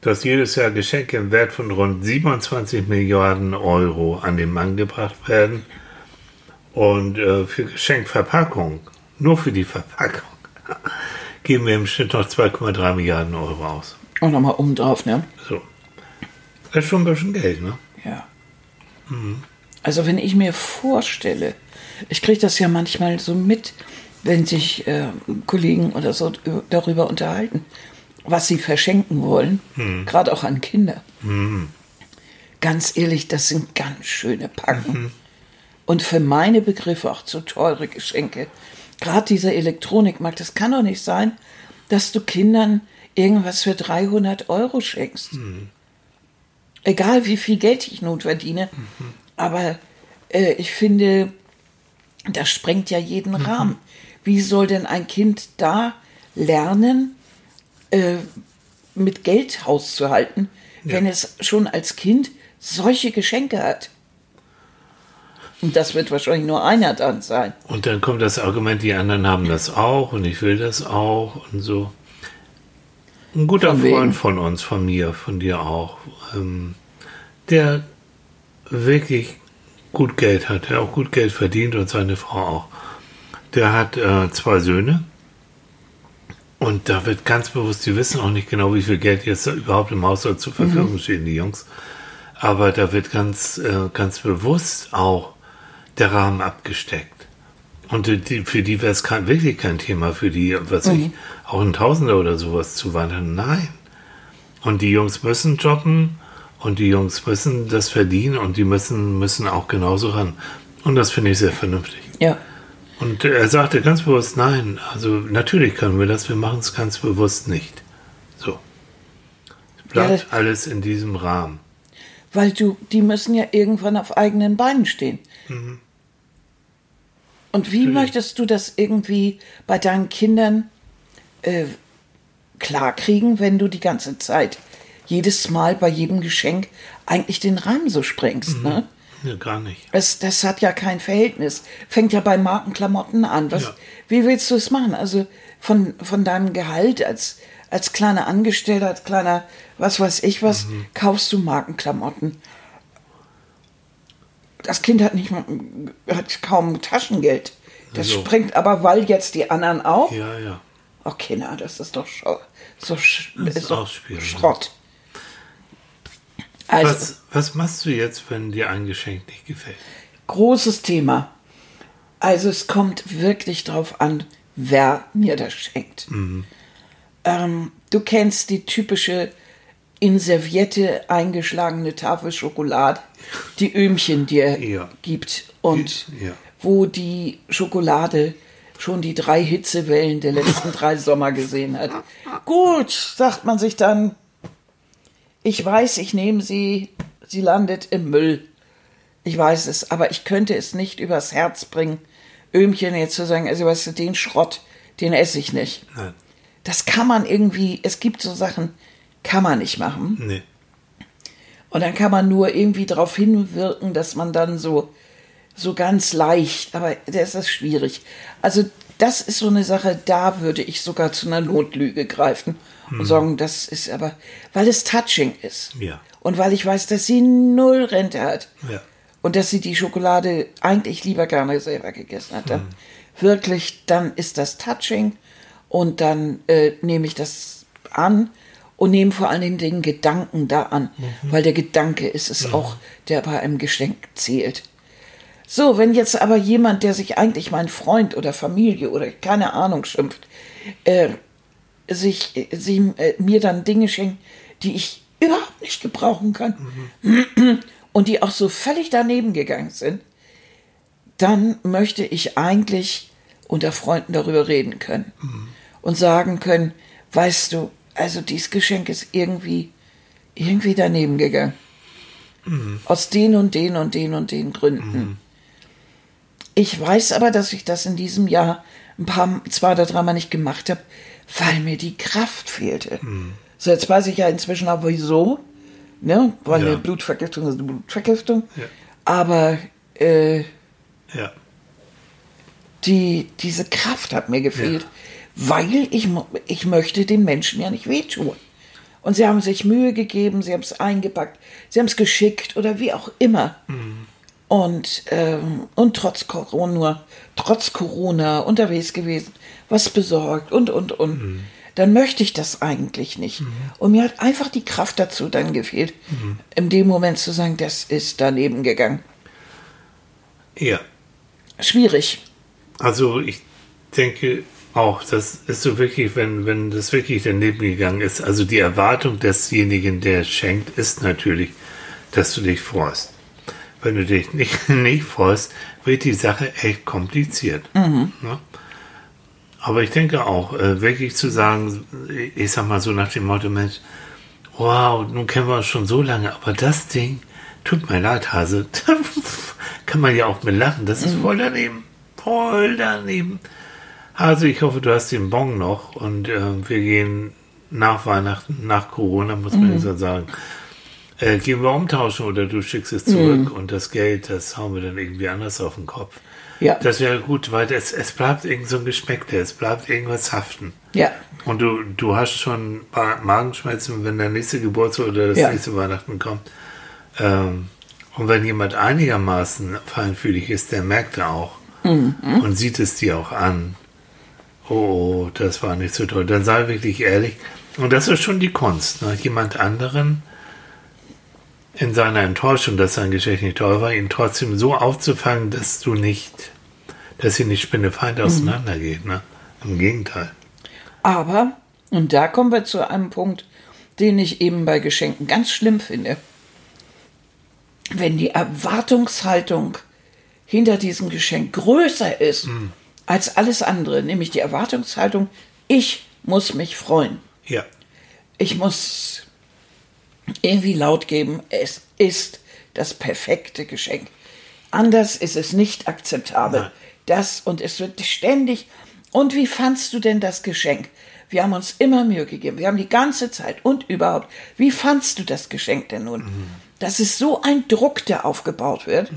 dass jedes Jahr Geschenke im Wert von rund 27 Milliarden Euro an den Mann gebracht werden. Und äh, für Geschenkverpackung, nur für die Verpackung, geben wir im Schnitt noch 2,3 Milliarden Euro aus. Und nochmal oben drauf, ne? So. Das ist schon ein bisschen Geld, ne? Ja. Mhm. Also wenn ich mir vorstelle, ich kriege das ja manchmal so mit, wenn sich äh, Kollegen oder so darüber unterhalten, was sie verschenken wollen, mhm. gerade auch an Kinder. Mhm. Ganz ehrlich, das sind ganz schöne Packen. Mhm. Und für meine Begriffe auch zu teure Geschenke. Gerade dieser Elektronikmarkt, das kann doch nicht sein, dass du Kindern irgendwas für 300 Euro schenkst. Mhm. Egal wie viel Geld ich nun verdiene. Mhm. Aber äh, ich finde, das sprengt ja jeden mhm. Rahmen. Wie soll denn ein Kind da lernen, äh, mit Geld hauszuhalten, ja. wenn es schon als Kind solche Geschenke hat? Und das wird wahrscheinlich nur einer dann sein. Und dann kommt das Argument, die anderen haben das auch und ich will das auch und so. Ein guter von Freund von uns, von mir, von dir auch, ähm, der wirklich gut Geld hat, der auch gut Geld verdient und seine Frau auch. Der hat äh, zwei Söhne und da wird ganz bewusst, die wissen auch nicht genau, wie viel Geld jetzt überhaupt im Haushalt zur Verfügung mhm. steht, die Jungs. Aber da wird ganz, äh, ganz bewusst auch der Rahmen abgesteckt. Und die, für die wäre es kein, wirklich kein Thema, für die, was mhm. ich, auch ein Tausender oder sowas zu wandern. Nein. Und die Jungs müssen jobben und die Jungs müssen das verdienen und die müssen, müssen auch genauso ran. Und das finde ich sehr vernünftig. Ja. Und er sagte ganz bewusst, nein, also natürlich können wir das, wir machen es ganz bewusst nicht. So. Es bleibt ja, alles in diesem Rahmen. Weil du, die müssen ja irgendwann auf eigenen Beinen stehen. Mhm. Und wie natürlich. möchtest du das irgendwie bei deinen Kindern äh, klarkriegen, wenn du die ganze Zeit jedes Mal bei jedem Geschenk eigentlich den Rahmen so sprengst. Mhm. Ne? Ja, gar nicht. Es, das hat ja kein Verhältnis. Fängt ja bei Markenklamotten an. Was, ja. Wie willst du es machen? Also von, von deinem Gehalt als, als kleiner Angestellter, als kleiner, was weiß ich was, mhm. kaufst du Markenklamotten. Das Kind hat nicht mal, hat kaum Taschengeld. Das So. springt aber, weil jetzt die anderen auch. Ja, ja. Oh, Kinder, das ist doch so Das ist ist doch schwierig, Schrott. Also, Was, was machst du jetzt, wenn dir ein Geschenk nicht gefällt? großes Thema. Also es kommt wirklich drauf an, wer mir das schenkt. Ähm, du kennst die typische in Serviette eingeschlagene Tafel Schokolade, die Öhmchen dir Ja. gibt und ja. wo die Schokolade schon die drei Hitzewellen der letzten drei Sommer gesehen hat. Gut, sagt man sich dann, ich weiß, ich nehme sie, sie landet im Müll. Ich weiß es, aber ich könnte es nicht übers Herz bringen, Öhmchen jetzt zu sagen, also weißt du, den Schrott, den esse ich nicht. Nein. Das kann man irgendwie, es gibt so Sachen, kann man nicht machen. Nee. Und dann kann man nur irgendwie darauf hinwirken, dass man dann so, so ganz leicht, aber das ist schwierig. Also das ist so eine Sache, da würde ich sogar zu einer Notlüge greifen und sagen, das ist aber, weil es touching ist. Ja. Und weil ich weiß, dass sie null Rente hat. Ja. Und dass sie die Schokolade eigentlich lieber gerne selber gegessen hat. Dann wirklich, dann ist das touching und dann äh, nehme ich das an und nehme vor allen Dingen den Gedanken da an, weil der Gedanke ist es auch, der bei einem Geschenk zählt. So, wenn jetzt aber jemand, der sich eigentlich mein Freund oder Familie oder keine Ahnung schimpft, äh, sich, sie, äh, mir dann Dinge schenkt, die ich überhaupt nicht gebrauchen kann. Und die auch so völlig daneben gegangen sind, dann möchte ich eigentlich unter Freunden darüber reden können. Und sagen können, weißt du, also dieses Geschenk ist irgendwie, irgendwie daneben gegangen. Aus den und den und den und den Gründen. Ich weiß aber, dass ich das in diesem Jahr ein paar, zwei oder dreimal nicht gemacht habe, weil mir die Kraft fehlte. So, jetzt weiß ich ja inzwischen auch wieso, ne? Weil Ja. eine Blutvergiftung ist eine Blutvergiftung. Ja. Aber äh, Ja. die, diese Kraft hat mir gefehlt, weil ich, ich möchte den Menschen ja nicht wehtun. Und sie haben sich Mühe gegeben, sie haben es eingepackt, sie haben es geschickt oder wie auch immer. Und, ähm, und trotz Corona, trotz Corona unterwegs gewesen, was besorgt und, und, und. Dann möchte ich das eigentlich nicht. Und mir hat einfach die Kraft dazu dann gefehlt, in dem Moment zu sagen, das ist daneben gegangen. Ja. Schwierig. Also ich denke auch, das ist so wirklich, wenn, wenn das wirklich daneben gegangen ist, also die Erwartung desjenigen, der schenkt, ist natürlich, dass du dich freust. Wenn du dich nicht, nicht freust, wird die Sache echt kompliziert. Ne? Aber ich denke auch, äh, wirklich zu sagen, ich sag mal so nach dem Motto, Mensch, wow, nun kennen wir uns schon so lange, aber das Ding, tut mir leid, Hase, kann man ja auch mit lachen, das ist voll daneben, voll daneben. Hase, ich hoffe, du hast den Bon noch und äh, wir gehen nach Weihnachten, nach Corona, muss man jetzt so sagen, äh, gehen wir umtauschen oder du schickst es zurück und das Geld, das hauen wir dann irgendwie anders auf den Kopf. Ja. Das wäre gut, weil es, es bleibt irgend so ein Geschmäckle, es bleibt irgendwas haften. Ja. Und du, du hast schon Ma- Magenschmerzen, wenn der nächste Geburtstag oder das Ja. nächste Weihnachten kommt. Ähm, und wenn jemand einigermaßen feinfühlig ist, der merkt er auch Mhm. und sieht es dir auch an. Oh, oh, das war nicht so toll. Dann sei wirklich ehrlich. Und das ist schon die Kunst, ne? jemand anderen in seiner Enttäuschung, dass sein Geschenk nicht toll war, ihn trotzdem so aufzufangen, dass du nicht, dass ihr nicht spinnefeind Mhm. auseinandergeht. Ne? Im Gegenteil. Aber, und da kommen wir zu einem Punkt, den ich eben bei Geschenken ganz schlimm finde. Wenn die Erwartungshaltung hinter diesem Geschenk größer ist als alles andere, nämlich die Erwartungshaltung, ich muss mich freuen. Ja. Ich muss irgendwie laut geben, es ist das perfekte Geschenk. Anders ist es nicht akzeptabel. Nein. Das und es wird ständig. Und wie fandst du denn das Geschenk? Wir haben uns immer Mühe gegeben. Wir haben die ganze Zeit und überhaupt. Wie fandst du das Geschenk denn nun? Das ist so ein Druck, der aufgebaut wird.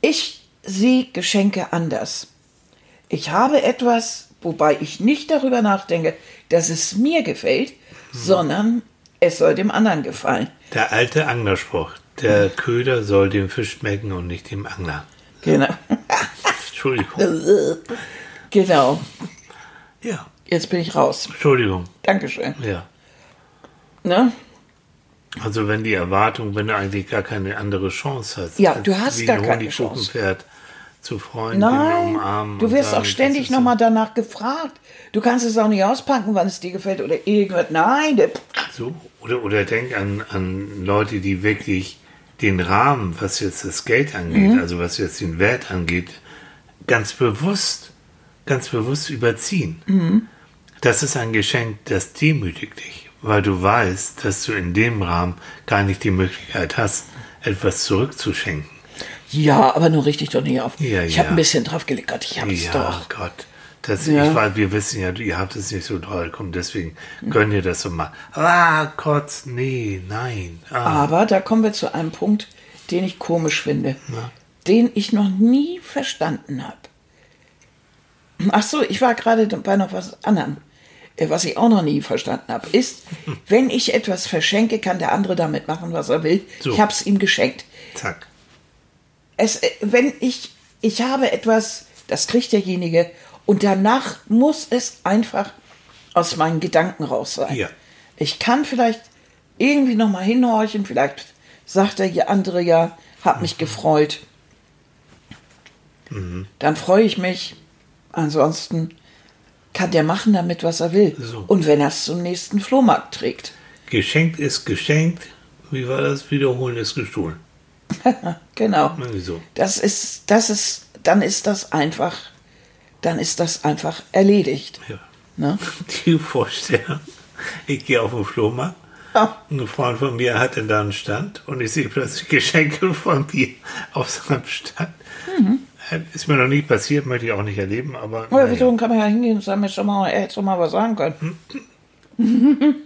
Ich sehe Geschenke anders. Ich habe etwas, wobei ich nicht darüber nachdenke, dass es mir gefällt, sondern es soll dem anderen gefallen. Der alte Anglerspruch. der Köder soll dem Fisch schmecken und nicht dem Angler. Genau. Entschuldigung. genau. Ja, Jetzt bin ich raus. Entschuldigung. Dankeschön. Ja. Ne? Also wenn die Erwartung, wenn du eigentlich gar keine andere Chance hast. Ja, du hast gar ein keine Honigkuchenpferd zu Freunden Nein, umarmen. du wirst sagen, auch ständig nochmal danach gefragt. Du kannst es auch nicht auspacken, wann es dir gefällt oder irgendwas. Nein, So, oder, oder denk an, an Leute, die wirklich den Rahmen, was jetzt das Geld angeht, Mhm. also was jetzt den Wert angeht, ganz bewusst, ganz bewusst überziehen. Mhm. Das ist ein Geschenk, das demütigt dich, weil du weißt, dass du in dem Rahmen gar nicht die Möglichkeit hast, etwas zurückzuschenken. Ja, aber nur richtig doch nicht auf. Ja, ich ja. habe ein bisschen drauf gelegt. Gott, ich hab's ja, doch. Gott. Das, Ja. Ich weiß, wir wissen ja, ihr habt es nicht so toll, komm, deswegen könnt ihr das so machen. Ah, Gott, nee, nein. Ah. Aber da kommen wir zu einem Punkt, den ich komisch finde, den ich noch nie verstanden habe. Ach so, ich war gerade bei noch was anderem. Äh, Was ich auch noch nie verstanden habe, ist, wenn ich etwas verschenke, kann der andere damit machen, was er will. So. Ich habe es ihm geschenkt. Zack. Es, äh, wenn ich, ich habe etwas, das kriegt derjenige und danach muss es einfach aus meinen Gedanken raus sein. Ja. Ich kann vielleicht irgendwie noch mal hinhorchen, vielleicht sagt der andere ja, hat mich gefreut. Dann freue ich mich. Ansonsten kann der machen damit, was er will. So. Und wenn er es zum nächsten Flohmarkt trägt. Geschenkt ist geschenkt. Wie war das? Wiederholen ist gestohlen. Genau. So. Das ist, das ist, dann ist das einfach, dann ist das einfach erledigt. Ja. Ne? Die Vorstellung. Ich gehe auf den Flohmarkt. Ja. Ein Freund von mir hatte da einen Stand und ich sehe plötzlich Geschenke von mir auf seinem Stand. Äh, Ist mir noch nie passiert, möchte ich auch nicht erleben, aber. Aber naja. wieso kann man ja hingehen und sagen, doch mal, er hätte doch mal was sagen können.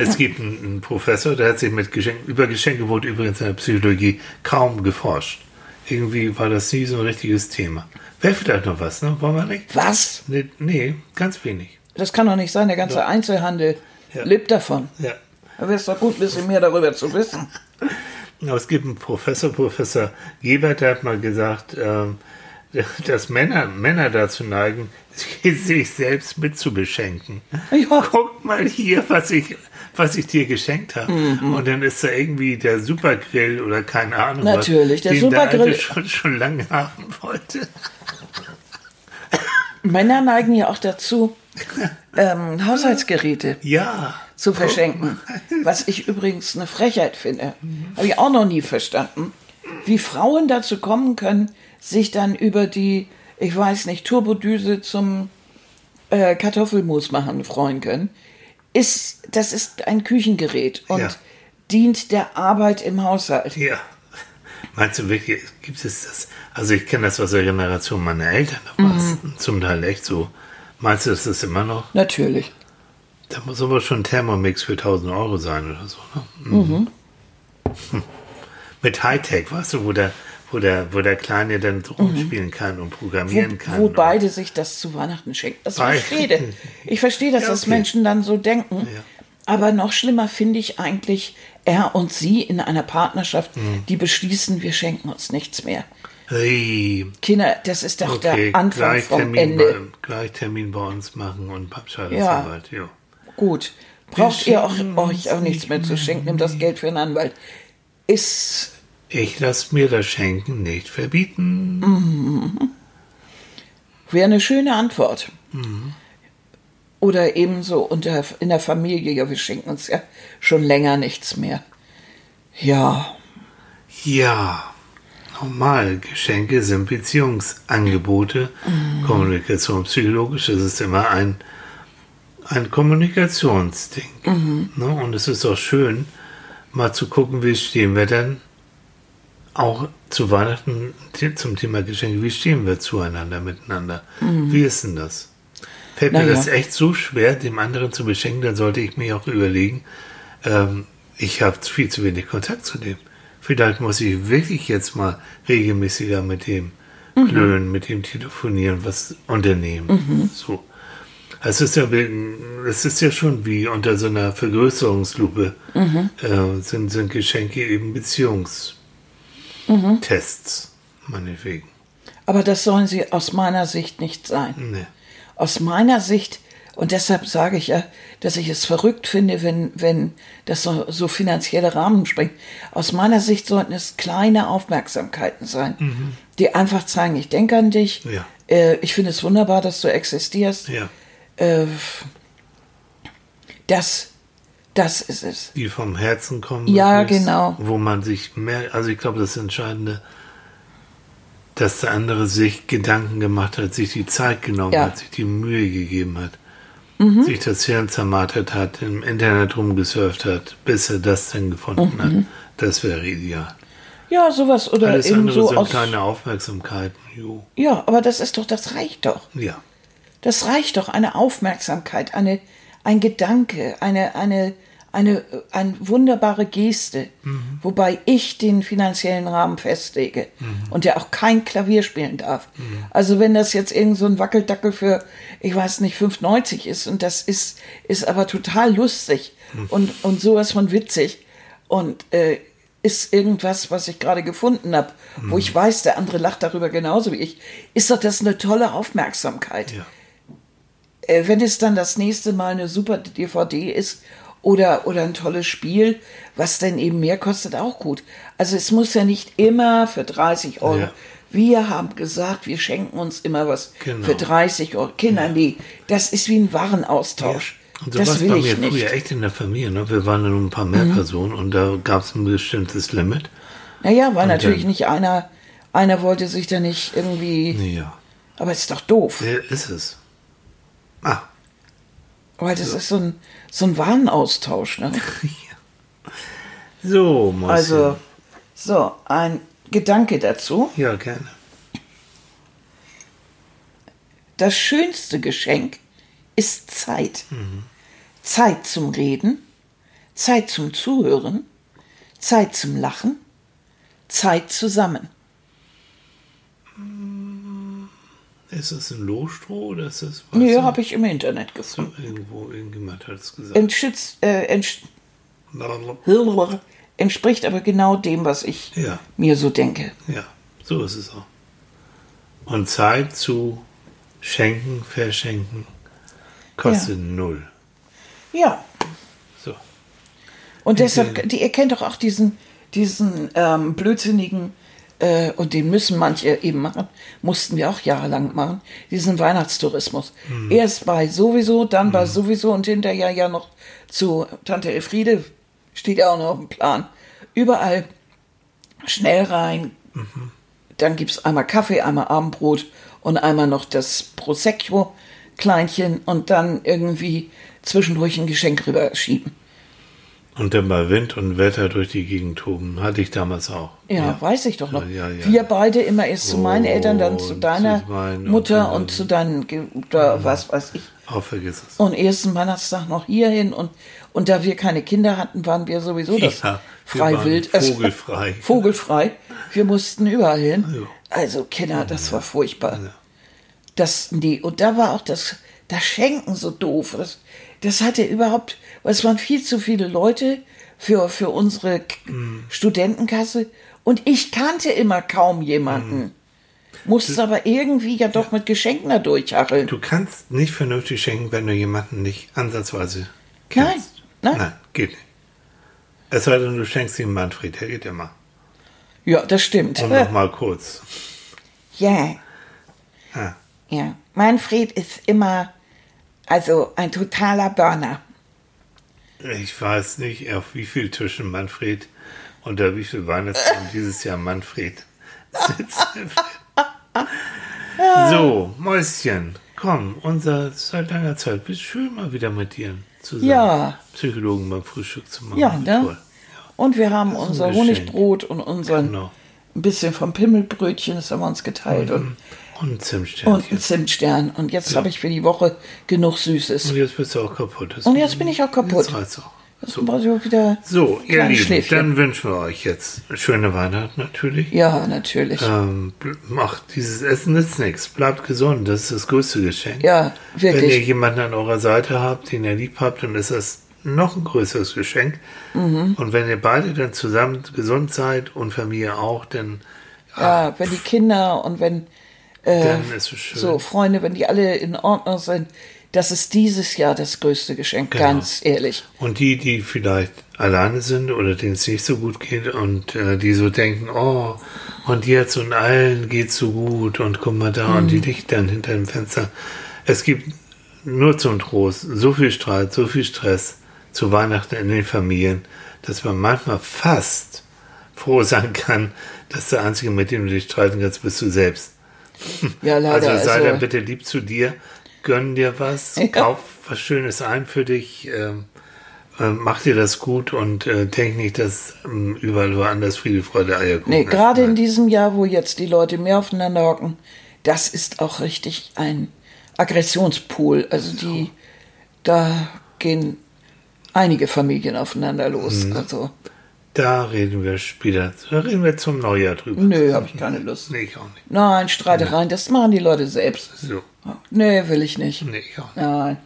Es gibt einen, einen Professor, der hat sich mit Geschenken, über Geschenke wurde übrigens in der Psychologie kaum geforscht. Irgendwie war das nie so ein richtiges Thema. Wäre vielleicht noch was, ne? Wollen wir nicht? Was? Nee, nee ganz wenig. Das kann doch nicht sein, der ganze Einzelhandel Ja. lebt davon. Ja. Da wäre es doch gut, ein bisschen mehr darüber zu wissen. Aber es gibt einen Professor, Professor Gebert, der hat mal gesagt, ähm, dass Männer, Männer dazu neigen, sich selbst mitzubeschenken. Ja. Guck mal hier, was ich, was ich dir geschenkt habe. Mhm. Und dann ist da irgendwie der Supergrill oder keine Ahnung Natürlich, der was, den Supergrill- der Alte schon, schon lange haben wollte. Männer neigen ja auch dazu, ähm, Haushaltsgeräte Ja. zu verschenken. Was ich übrigens eine Frechheit finde. Habe ich auch noch nie verstanden. Wie Frauen dazu kommen können, sich dann über die, ich weiß nicht, Turbodüse zum äh, Kartoffelmus machen freuen können. Ist, das ist ein Küchengerät und Ja. dient der Arbeit im Haushalt. Ja. Meinst du wirklich, gibt es das? Also ich kenne das aus der Generation meiner Eltern, da war es Mhm. zum Teil echt so. Meinst du, das ist immer noch? Natürlich. Da muss aber schon ein Thermomix für 1000 Euro sein oder so. Ne? Mhm. Hm. Mit Hightech, weißt du, wo der, wo der, wo der Kleine dann rumspielen kann und Mhm. Wo, programmieren kann. wo beide sich das zu Weihnachten schenken. Das Beide. verstehe ich. Ich verstehe, dass Ja, das okay. Menschen dann so denken. Ja. Aber noch schlimmer finde ich eigentlich, er und sie in einer Partnerschaft, Mhm. die beschließen, wir schenken uns nichts mehr. Hey, Kinder, das ist doch okay, der Anfang gleich vom Termin, Ende. bei, gleich Termin bei uns machen und Pappscheibenarbeit. Ja. Gut. Braucht ihr auch, euch auch nichts mehr zu schenken, nehmt das Geld für einen Anwalt. Ist, Ich lasse mir das Schenken nicht verbieten. wäre eine schöne Antwort. Mhm. Oder ebenso unter, in der Familie, ja, wir schenken uns ja schon länger nichts mehr. Ja, Ja, normal. Geschenke sind Beziehungsangebote. Kommunikation psychologisch ist es immer ein, ein Kommunikationsding. Ne? Und es ist auch schön, mal zu gucken, wie stehen wir denn auch zu Weihnachten zum Thema Geschenke, wie stehen wir zueinander miteinander? Wie ist denn das? Fällt mir Naja. das echt so schwer, dem anderen zu beschenken, dann sollte ich mir auch überlegen, ähm, ich habe viel zu wenig Kontakt zu dem. Vielleicht muss ich wirklich jetzt mal regelmäßiger mit dem klönen, mit dem telefonieren, was unternehmen. So. Es ist ja, es ist ja schon wie unter so einer Vergrößerungslupe Mhm. äh, sind, sind Geschenke eben Beziehungstests, Mhm. meinetwegen. Aber das sollen sie aus meiner Sicht nicht sein. Nee. Aus meiner Sicht, und deshalb sage ich ja, dass ich es verrückt finde, wenn, wenn das so, so finanzielle Rahmen springt. Aus meiner Sicht sollten es kleine Aufmerksamkeiten sein, die einfach zeigen, ich denke an dich. Ja. Äh, ich finde es wunderbar, dass du existierst. Ja. Äh, das, das ist es. Die vom Herzen kommen. Ja, möglichst, genau. Wo man sich mehr, also ich glaube, das Entscheidende, dass der andere sich Gedanken gemacht hat, sich die Zeit genommen Ja. hat, sich die Mühe gegeben hat, Mhm. sich das Hirn zermartert hat, im Internet rumgesurft hat, bis er das dann gefunden Mhm. hat. Das wäre ideal. Ja, sowas oder Alles eben andere so sind aus. kleine Aufmerksamkeiten. Jo. Ja, aber das ist doch, das reicht doch. Ja. Das reicht doch, eine Aufmerksamkeit, eine, ein Gedanke, eine, eine, eine, eine wunderbare Geste, wobei ich den finanziellen Rahmen festlege und der auch kein Klavier spielen darf. Also wenn das jetzt irgend so ein Wackeldackel für, ich weiß nicht, 5,90 ist und das ist, ist aber total lustig und, und sowas von witzig und äh, ist irgendwas, was ich gerade gefunden habe, wo ich weiß, der andere lacht darüber genauso wie ich, ist doch das eine tolle Aufmerksamkeit. Ja. Äh, wenn es dann das nächste Mal eine super DVD ist oder, oder ein tolles Spiel, was dann eben mehr kostet, auch gut. Also es muss ja nicht immer für 30 Euro. Ja. Wir haben gesagt, wir schenken uns immer was Genau. für 30 Euro. Kinder, nee, das ist wie ein Warenaustausch. Und so das war will bei mir nicht. Mhm. früher echt in der Familie. Ne? Wir waren ja nur ein paar mehr Personen und da gab es ein bestimmtes Limit. Naja, weil natürlich dann- nicht einer, einer wollte sich da nicht irgendwie, Ja. aber ist doch doof. Wer ist es? Weil das ist so ein, so ein Warenaustausch. Ne? so, Marcel. Also, so, ein Gedanke dazu. Ja, gerne. Das schönste Geschenk ist Zeit. Zeit zum Reden, Zeit zum Zuhören, Zeit zum Lachen, Zeit zusammen. Ist das ein Lohstroh oder ist das was? Nö, habe ich im Internet gefunden. Irgendwo, irgendjemand hat es gesagt. Entschützt, äh, entsch entspricht aber genau dem, was ich Ja. mir so denke. Ja, so ist es auch. Und Zeit zu schenken, verschenken, kostet null. Ja, So. Und deshalb, die, ihr kennt doch auch diesen, diesen ähm, blödsinnigen, äh, und den müssen manche eben machen, mussten wir auch jahrelang machen, diesen Weihnachtstourismus. Erst bei sowieso, dann bei sowieso und hinterher ja noch zu Tante Elfriede, steht ja auch noch auf dem Plan. Überall schnell rein, dann gibt es einmal Kaffee, einmal Abendbrot und einmal noch das Prosecco-Kleinchen und dann irgendwie zwischendurch ein Geschenk rüberschieben. Und dann bei Wind und Wetter durch die Gegend toben. Hatte ich damals auch. Ja, weiß ich doch noch. Ja, ja, ja. Wir beide immer erst zu meinen Oh, Eltern, dann zu und deiner zu und Mutter dann- und zu deinen, oder was weiß ich. Auch vergiss es. Und ersten Weihnachtstag noch hierhin und, und da wir keine Kinder hatten, waren wir sowieso das Ja, wir frei waren wild. Also, vogelfrei. vogelfrei. Wir mussten überall hin. Ja. Also Kinder, das war furchtbar. Ja. Das, nee, und da war auch das, das Schenken so doof. Das, das hatte überhaupt, es waren viel zu viele Leute für, für unsere Mhm. Studentenkasse und ich kannte immer kaum jemanden. Mhm. Musste aber irgendwie ja doch mit Geschenken da durchhacheln. Du kannst nicht vernünftig schenken, wenn du jemanden nicht ansatzweise kennst. Nein, nein. Nein, geht nicht. Es sei denn, du schenkst ihm Manfred, der geht immer. Ja, das stimmt. Und noch mal kurz. Ja, Ah, ja. Manfred ist immer, also ein totaler Burner. Ich weiß nicht, auf wie viel Tischen Manfred unter wie viel Weihnachtsbaum dieses Jahr Manfred sitzt. so, Mäuschen, komm, unser seit langer Zeit, bist schön mal wieder mit dir zusammen. Ja. Psychologen beim Frühstück zu machen. Ja, ne? toll. Und wir haben unser. Honigbrot und unseren Genau. ein bisschen vom Pimmelbrötchen, das haben wir uns geteilt und, Und ein Zimtsternchen. und einen Zimtstern. Und jetzt habe ich für die Woche genug Süßes. Und jetzt bist du auch kaputt. Das Und jetzt bin ich auch kaputt. Jetzt reicht's auch. Das brauche ich auch wieder. So, ihr Lieben, Schläfchen. dann wünschen wir euch jetzt schöne Weihnachten natürlich. Ja, natürlich. Ähm, macht dieses Essen nützt nichts. Bleibt gesund, das ist das größte Geschenk. Ja, Wenn ihr wirklich. jemanden an eurer Seite habt, den ihr lieb habt, dann ist das noch ein größeres Geschenk. Mhm. Und wenn ihr beide dann zusammen gesund seid und Familie auch, dann, Ja, wenn die Kinder und wenn äh, dann ist es schön. so Freunde, wenn die alle in Ordnung sind, das ist dieses Jahr das größte Geschenk, Genau. ganz ehrlich. Und die, die vielleicht alleine sind oder denen es nicht so gut geht und äh, die so denken, oh, und jetzt und allen geht's so gut und guck mal da und die Lichter hinter dem Fenster. Es gibt nur zum Trost so viel Streit, so viel Stress zu Weihnachten in den Familien, dass man manchmal fast froh sein kann, dass der Einzige, mit dem du dich streiten kannst, bist du selbst. Ja, leider. Also sei also, dann bitte lieb zu dir, gönn dir was, Ja. kauf was Schönes ein für dich, ähm, ähm, mach dir das gut und äh, denk nicht, dass ähm, überall woanders Friede, Freude, Eierkuchen nee, gerade in diesem Jahr, wo jetzt die Leute mehr aufeinander hocken, das ist auch richtig ein Aggressionspool. Also die, da gehen einige Familien aufeinander los. Mhm. Also, Da reden wir später, da reden wir zum Neujahr drüber. nö, habe ich keine Lust. Nee, ich auch nicht. Nein, Streitereien, das machen die Leute selbst. So, Nee, will ich nicht. nee, ich auch nicht. Nein.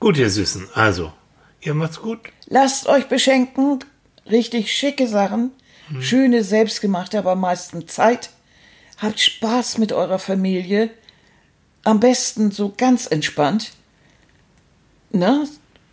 Gut, ihr Süßen, also, ihr macht's gut. Lasst euch beschenken. Richtig schicke Sachen. Schöne, selbstgemachte, aber meistens Zeit. Habt Spaß mit eurer Familie. Am besten so ganz entspannt. Ne?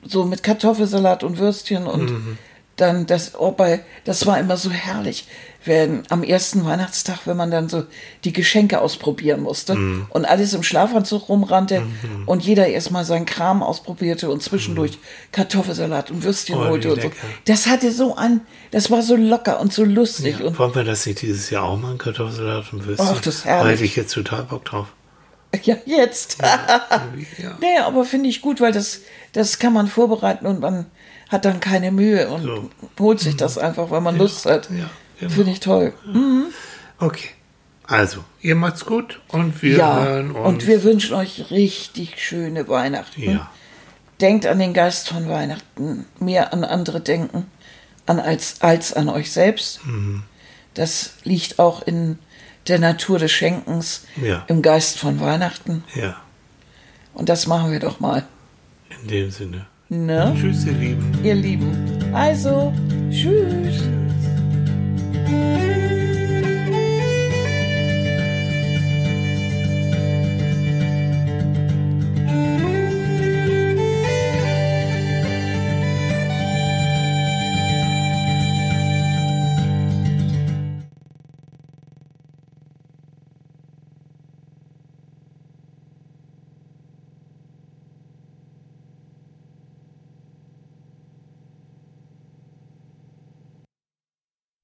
So mit Kartoffelsalat und Würstchen und dann das, oh, bei, das war immer so herrlich. Wenn, am ersten Weihnachtstag, wenn man dann so die Geschenke ausprobieren musste und alles im Schlafanzug rumrannte und jeder erstmal seinen Kram ausprobierte und zwischendurch Kartoffelsalat und Würstchen Oh, holte und so. Das hatte so an, das war so locker und so lustig und Wollen wir das nicht dieses Jahr auch machen, Kartoffelsalat und Würstchen? Ach, das herrlich. Da hätte ich jetzt total Bock drauf. ja, jetzt. Ja. Nee, aber finde ich gut, weil das, das kann man vorbereiten und man hat dann keine Mühe und So. holt sich das einfach, weil man Lust hat. ja, genau. Finde ich toll. Okay, also, ihr macht's gut und wir ja, hören uns. und wir wünschen euch richtig schöne Weihnachten. Ja. Denkt an den Geist von Weihnachten, mehr an andere denken, an als, als an euch selbst. Mhm. Das liegt auch in der Natur des Schenkens, Ja. im Geist von Weihnachten. Ja, Und das machen wir doch mal. in dem Sinne. Ne? Tschüss, ihr Lieben. Ihr Lieben. Also, tschüss. tschüss.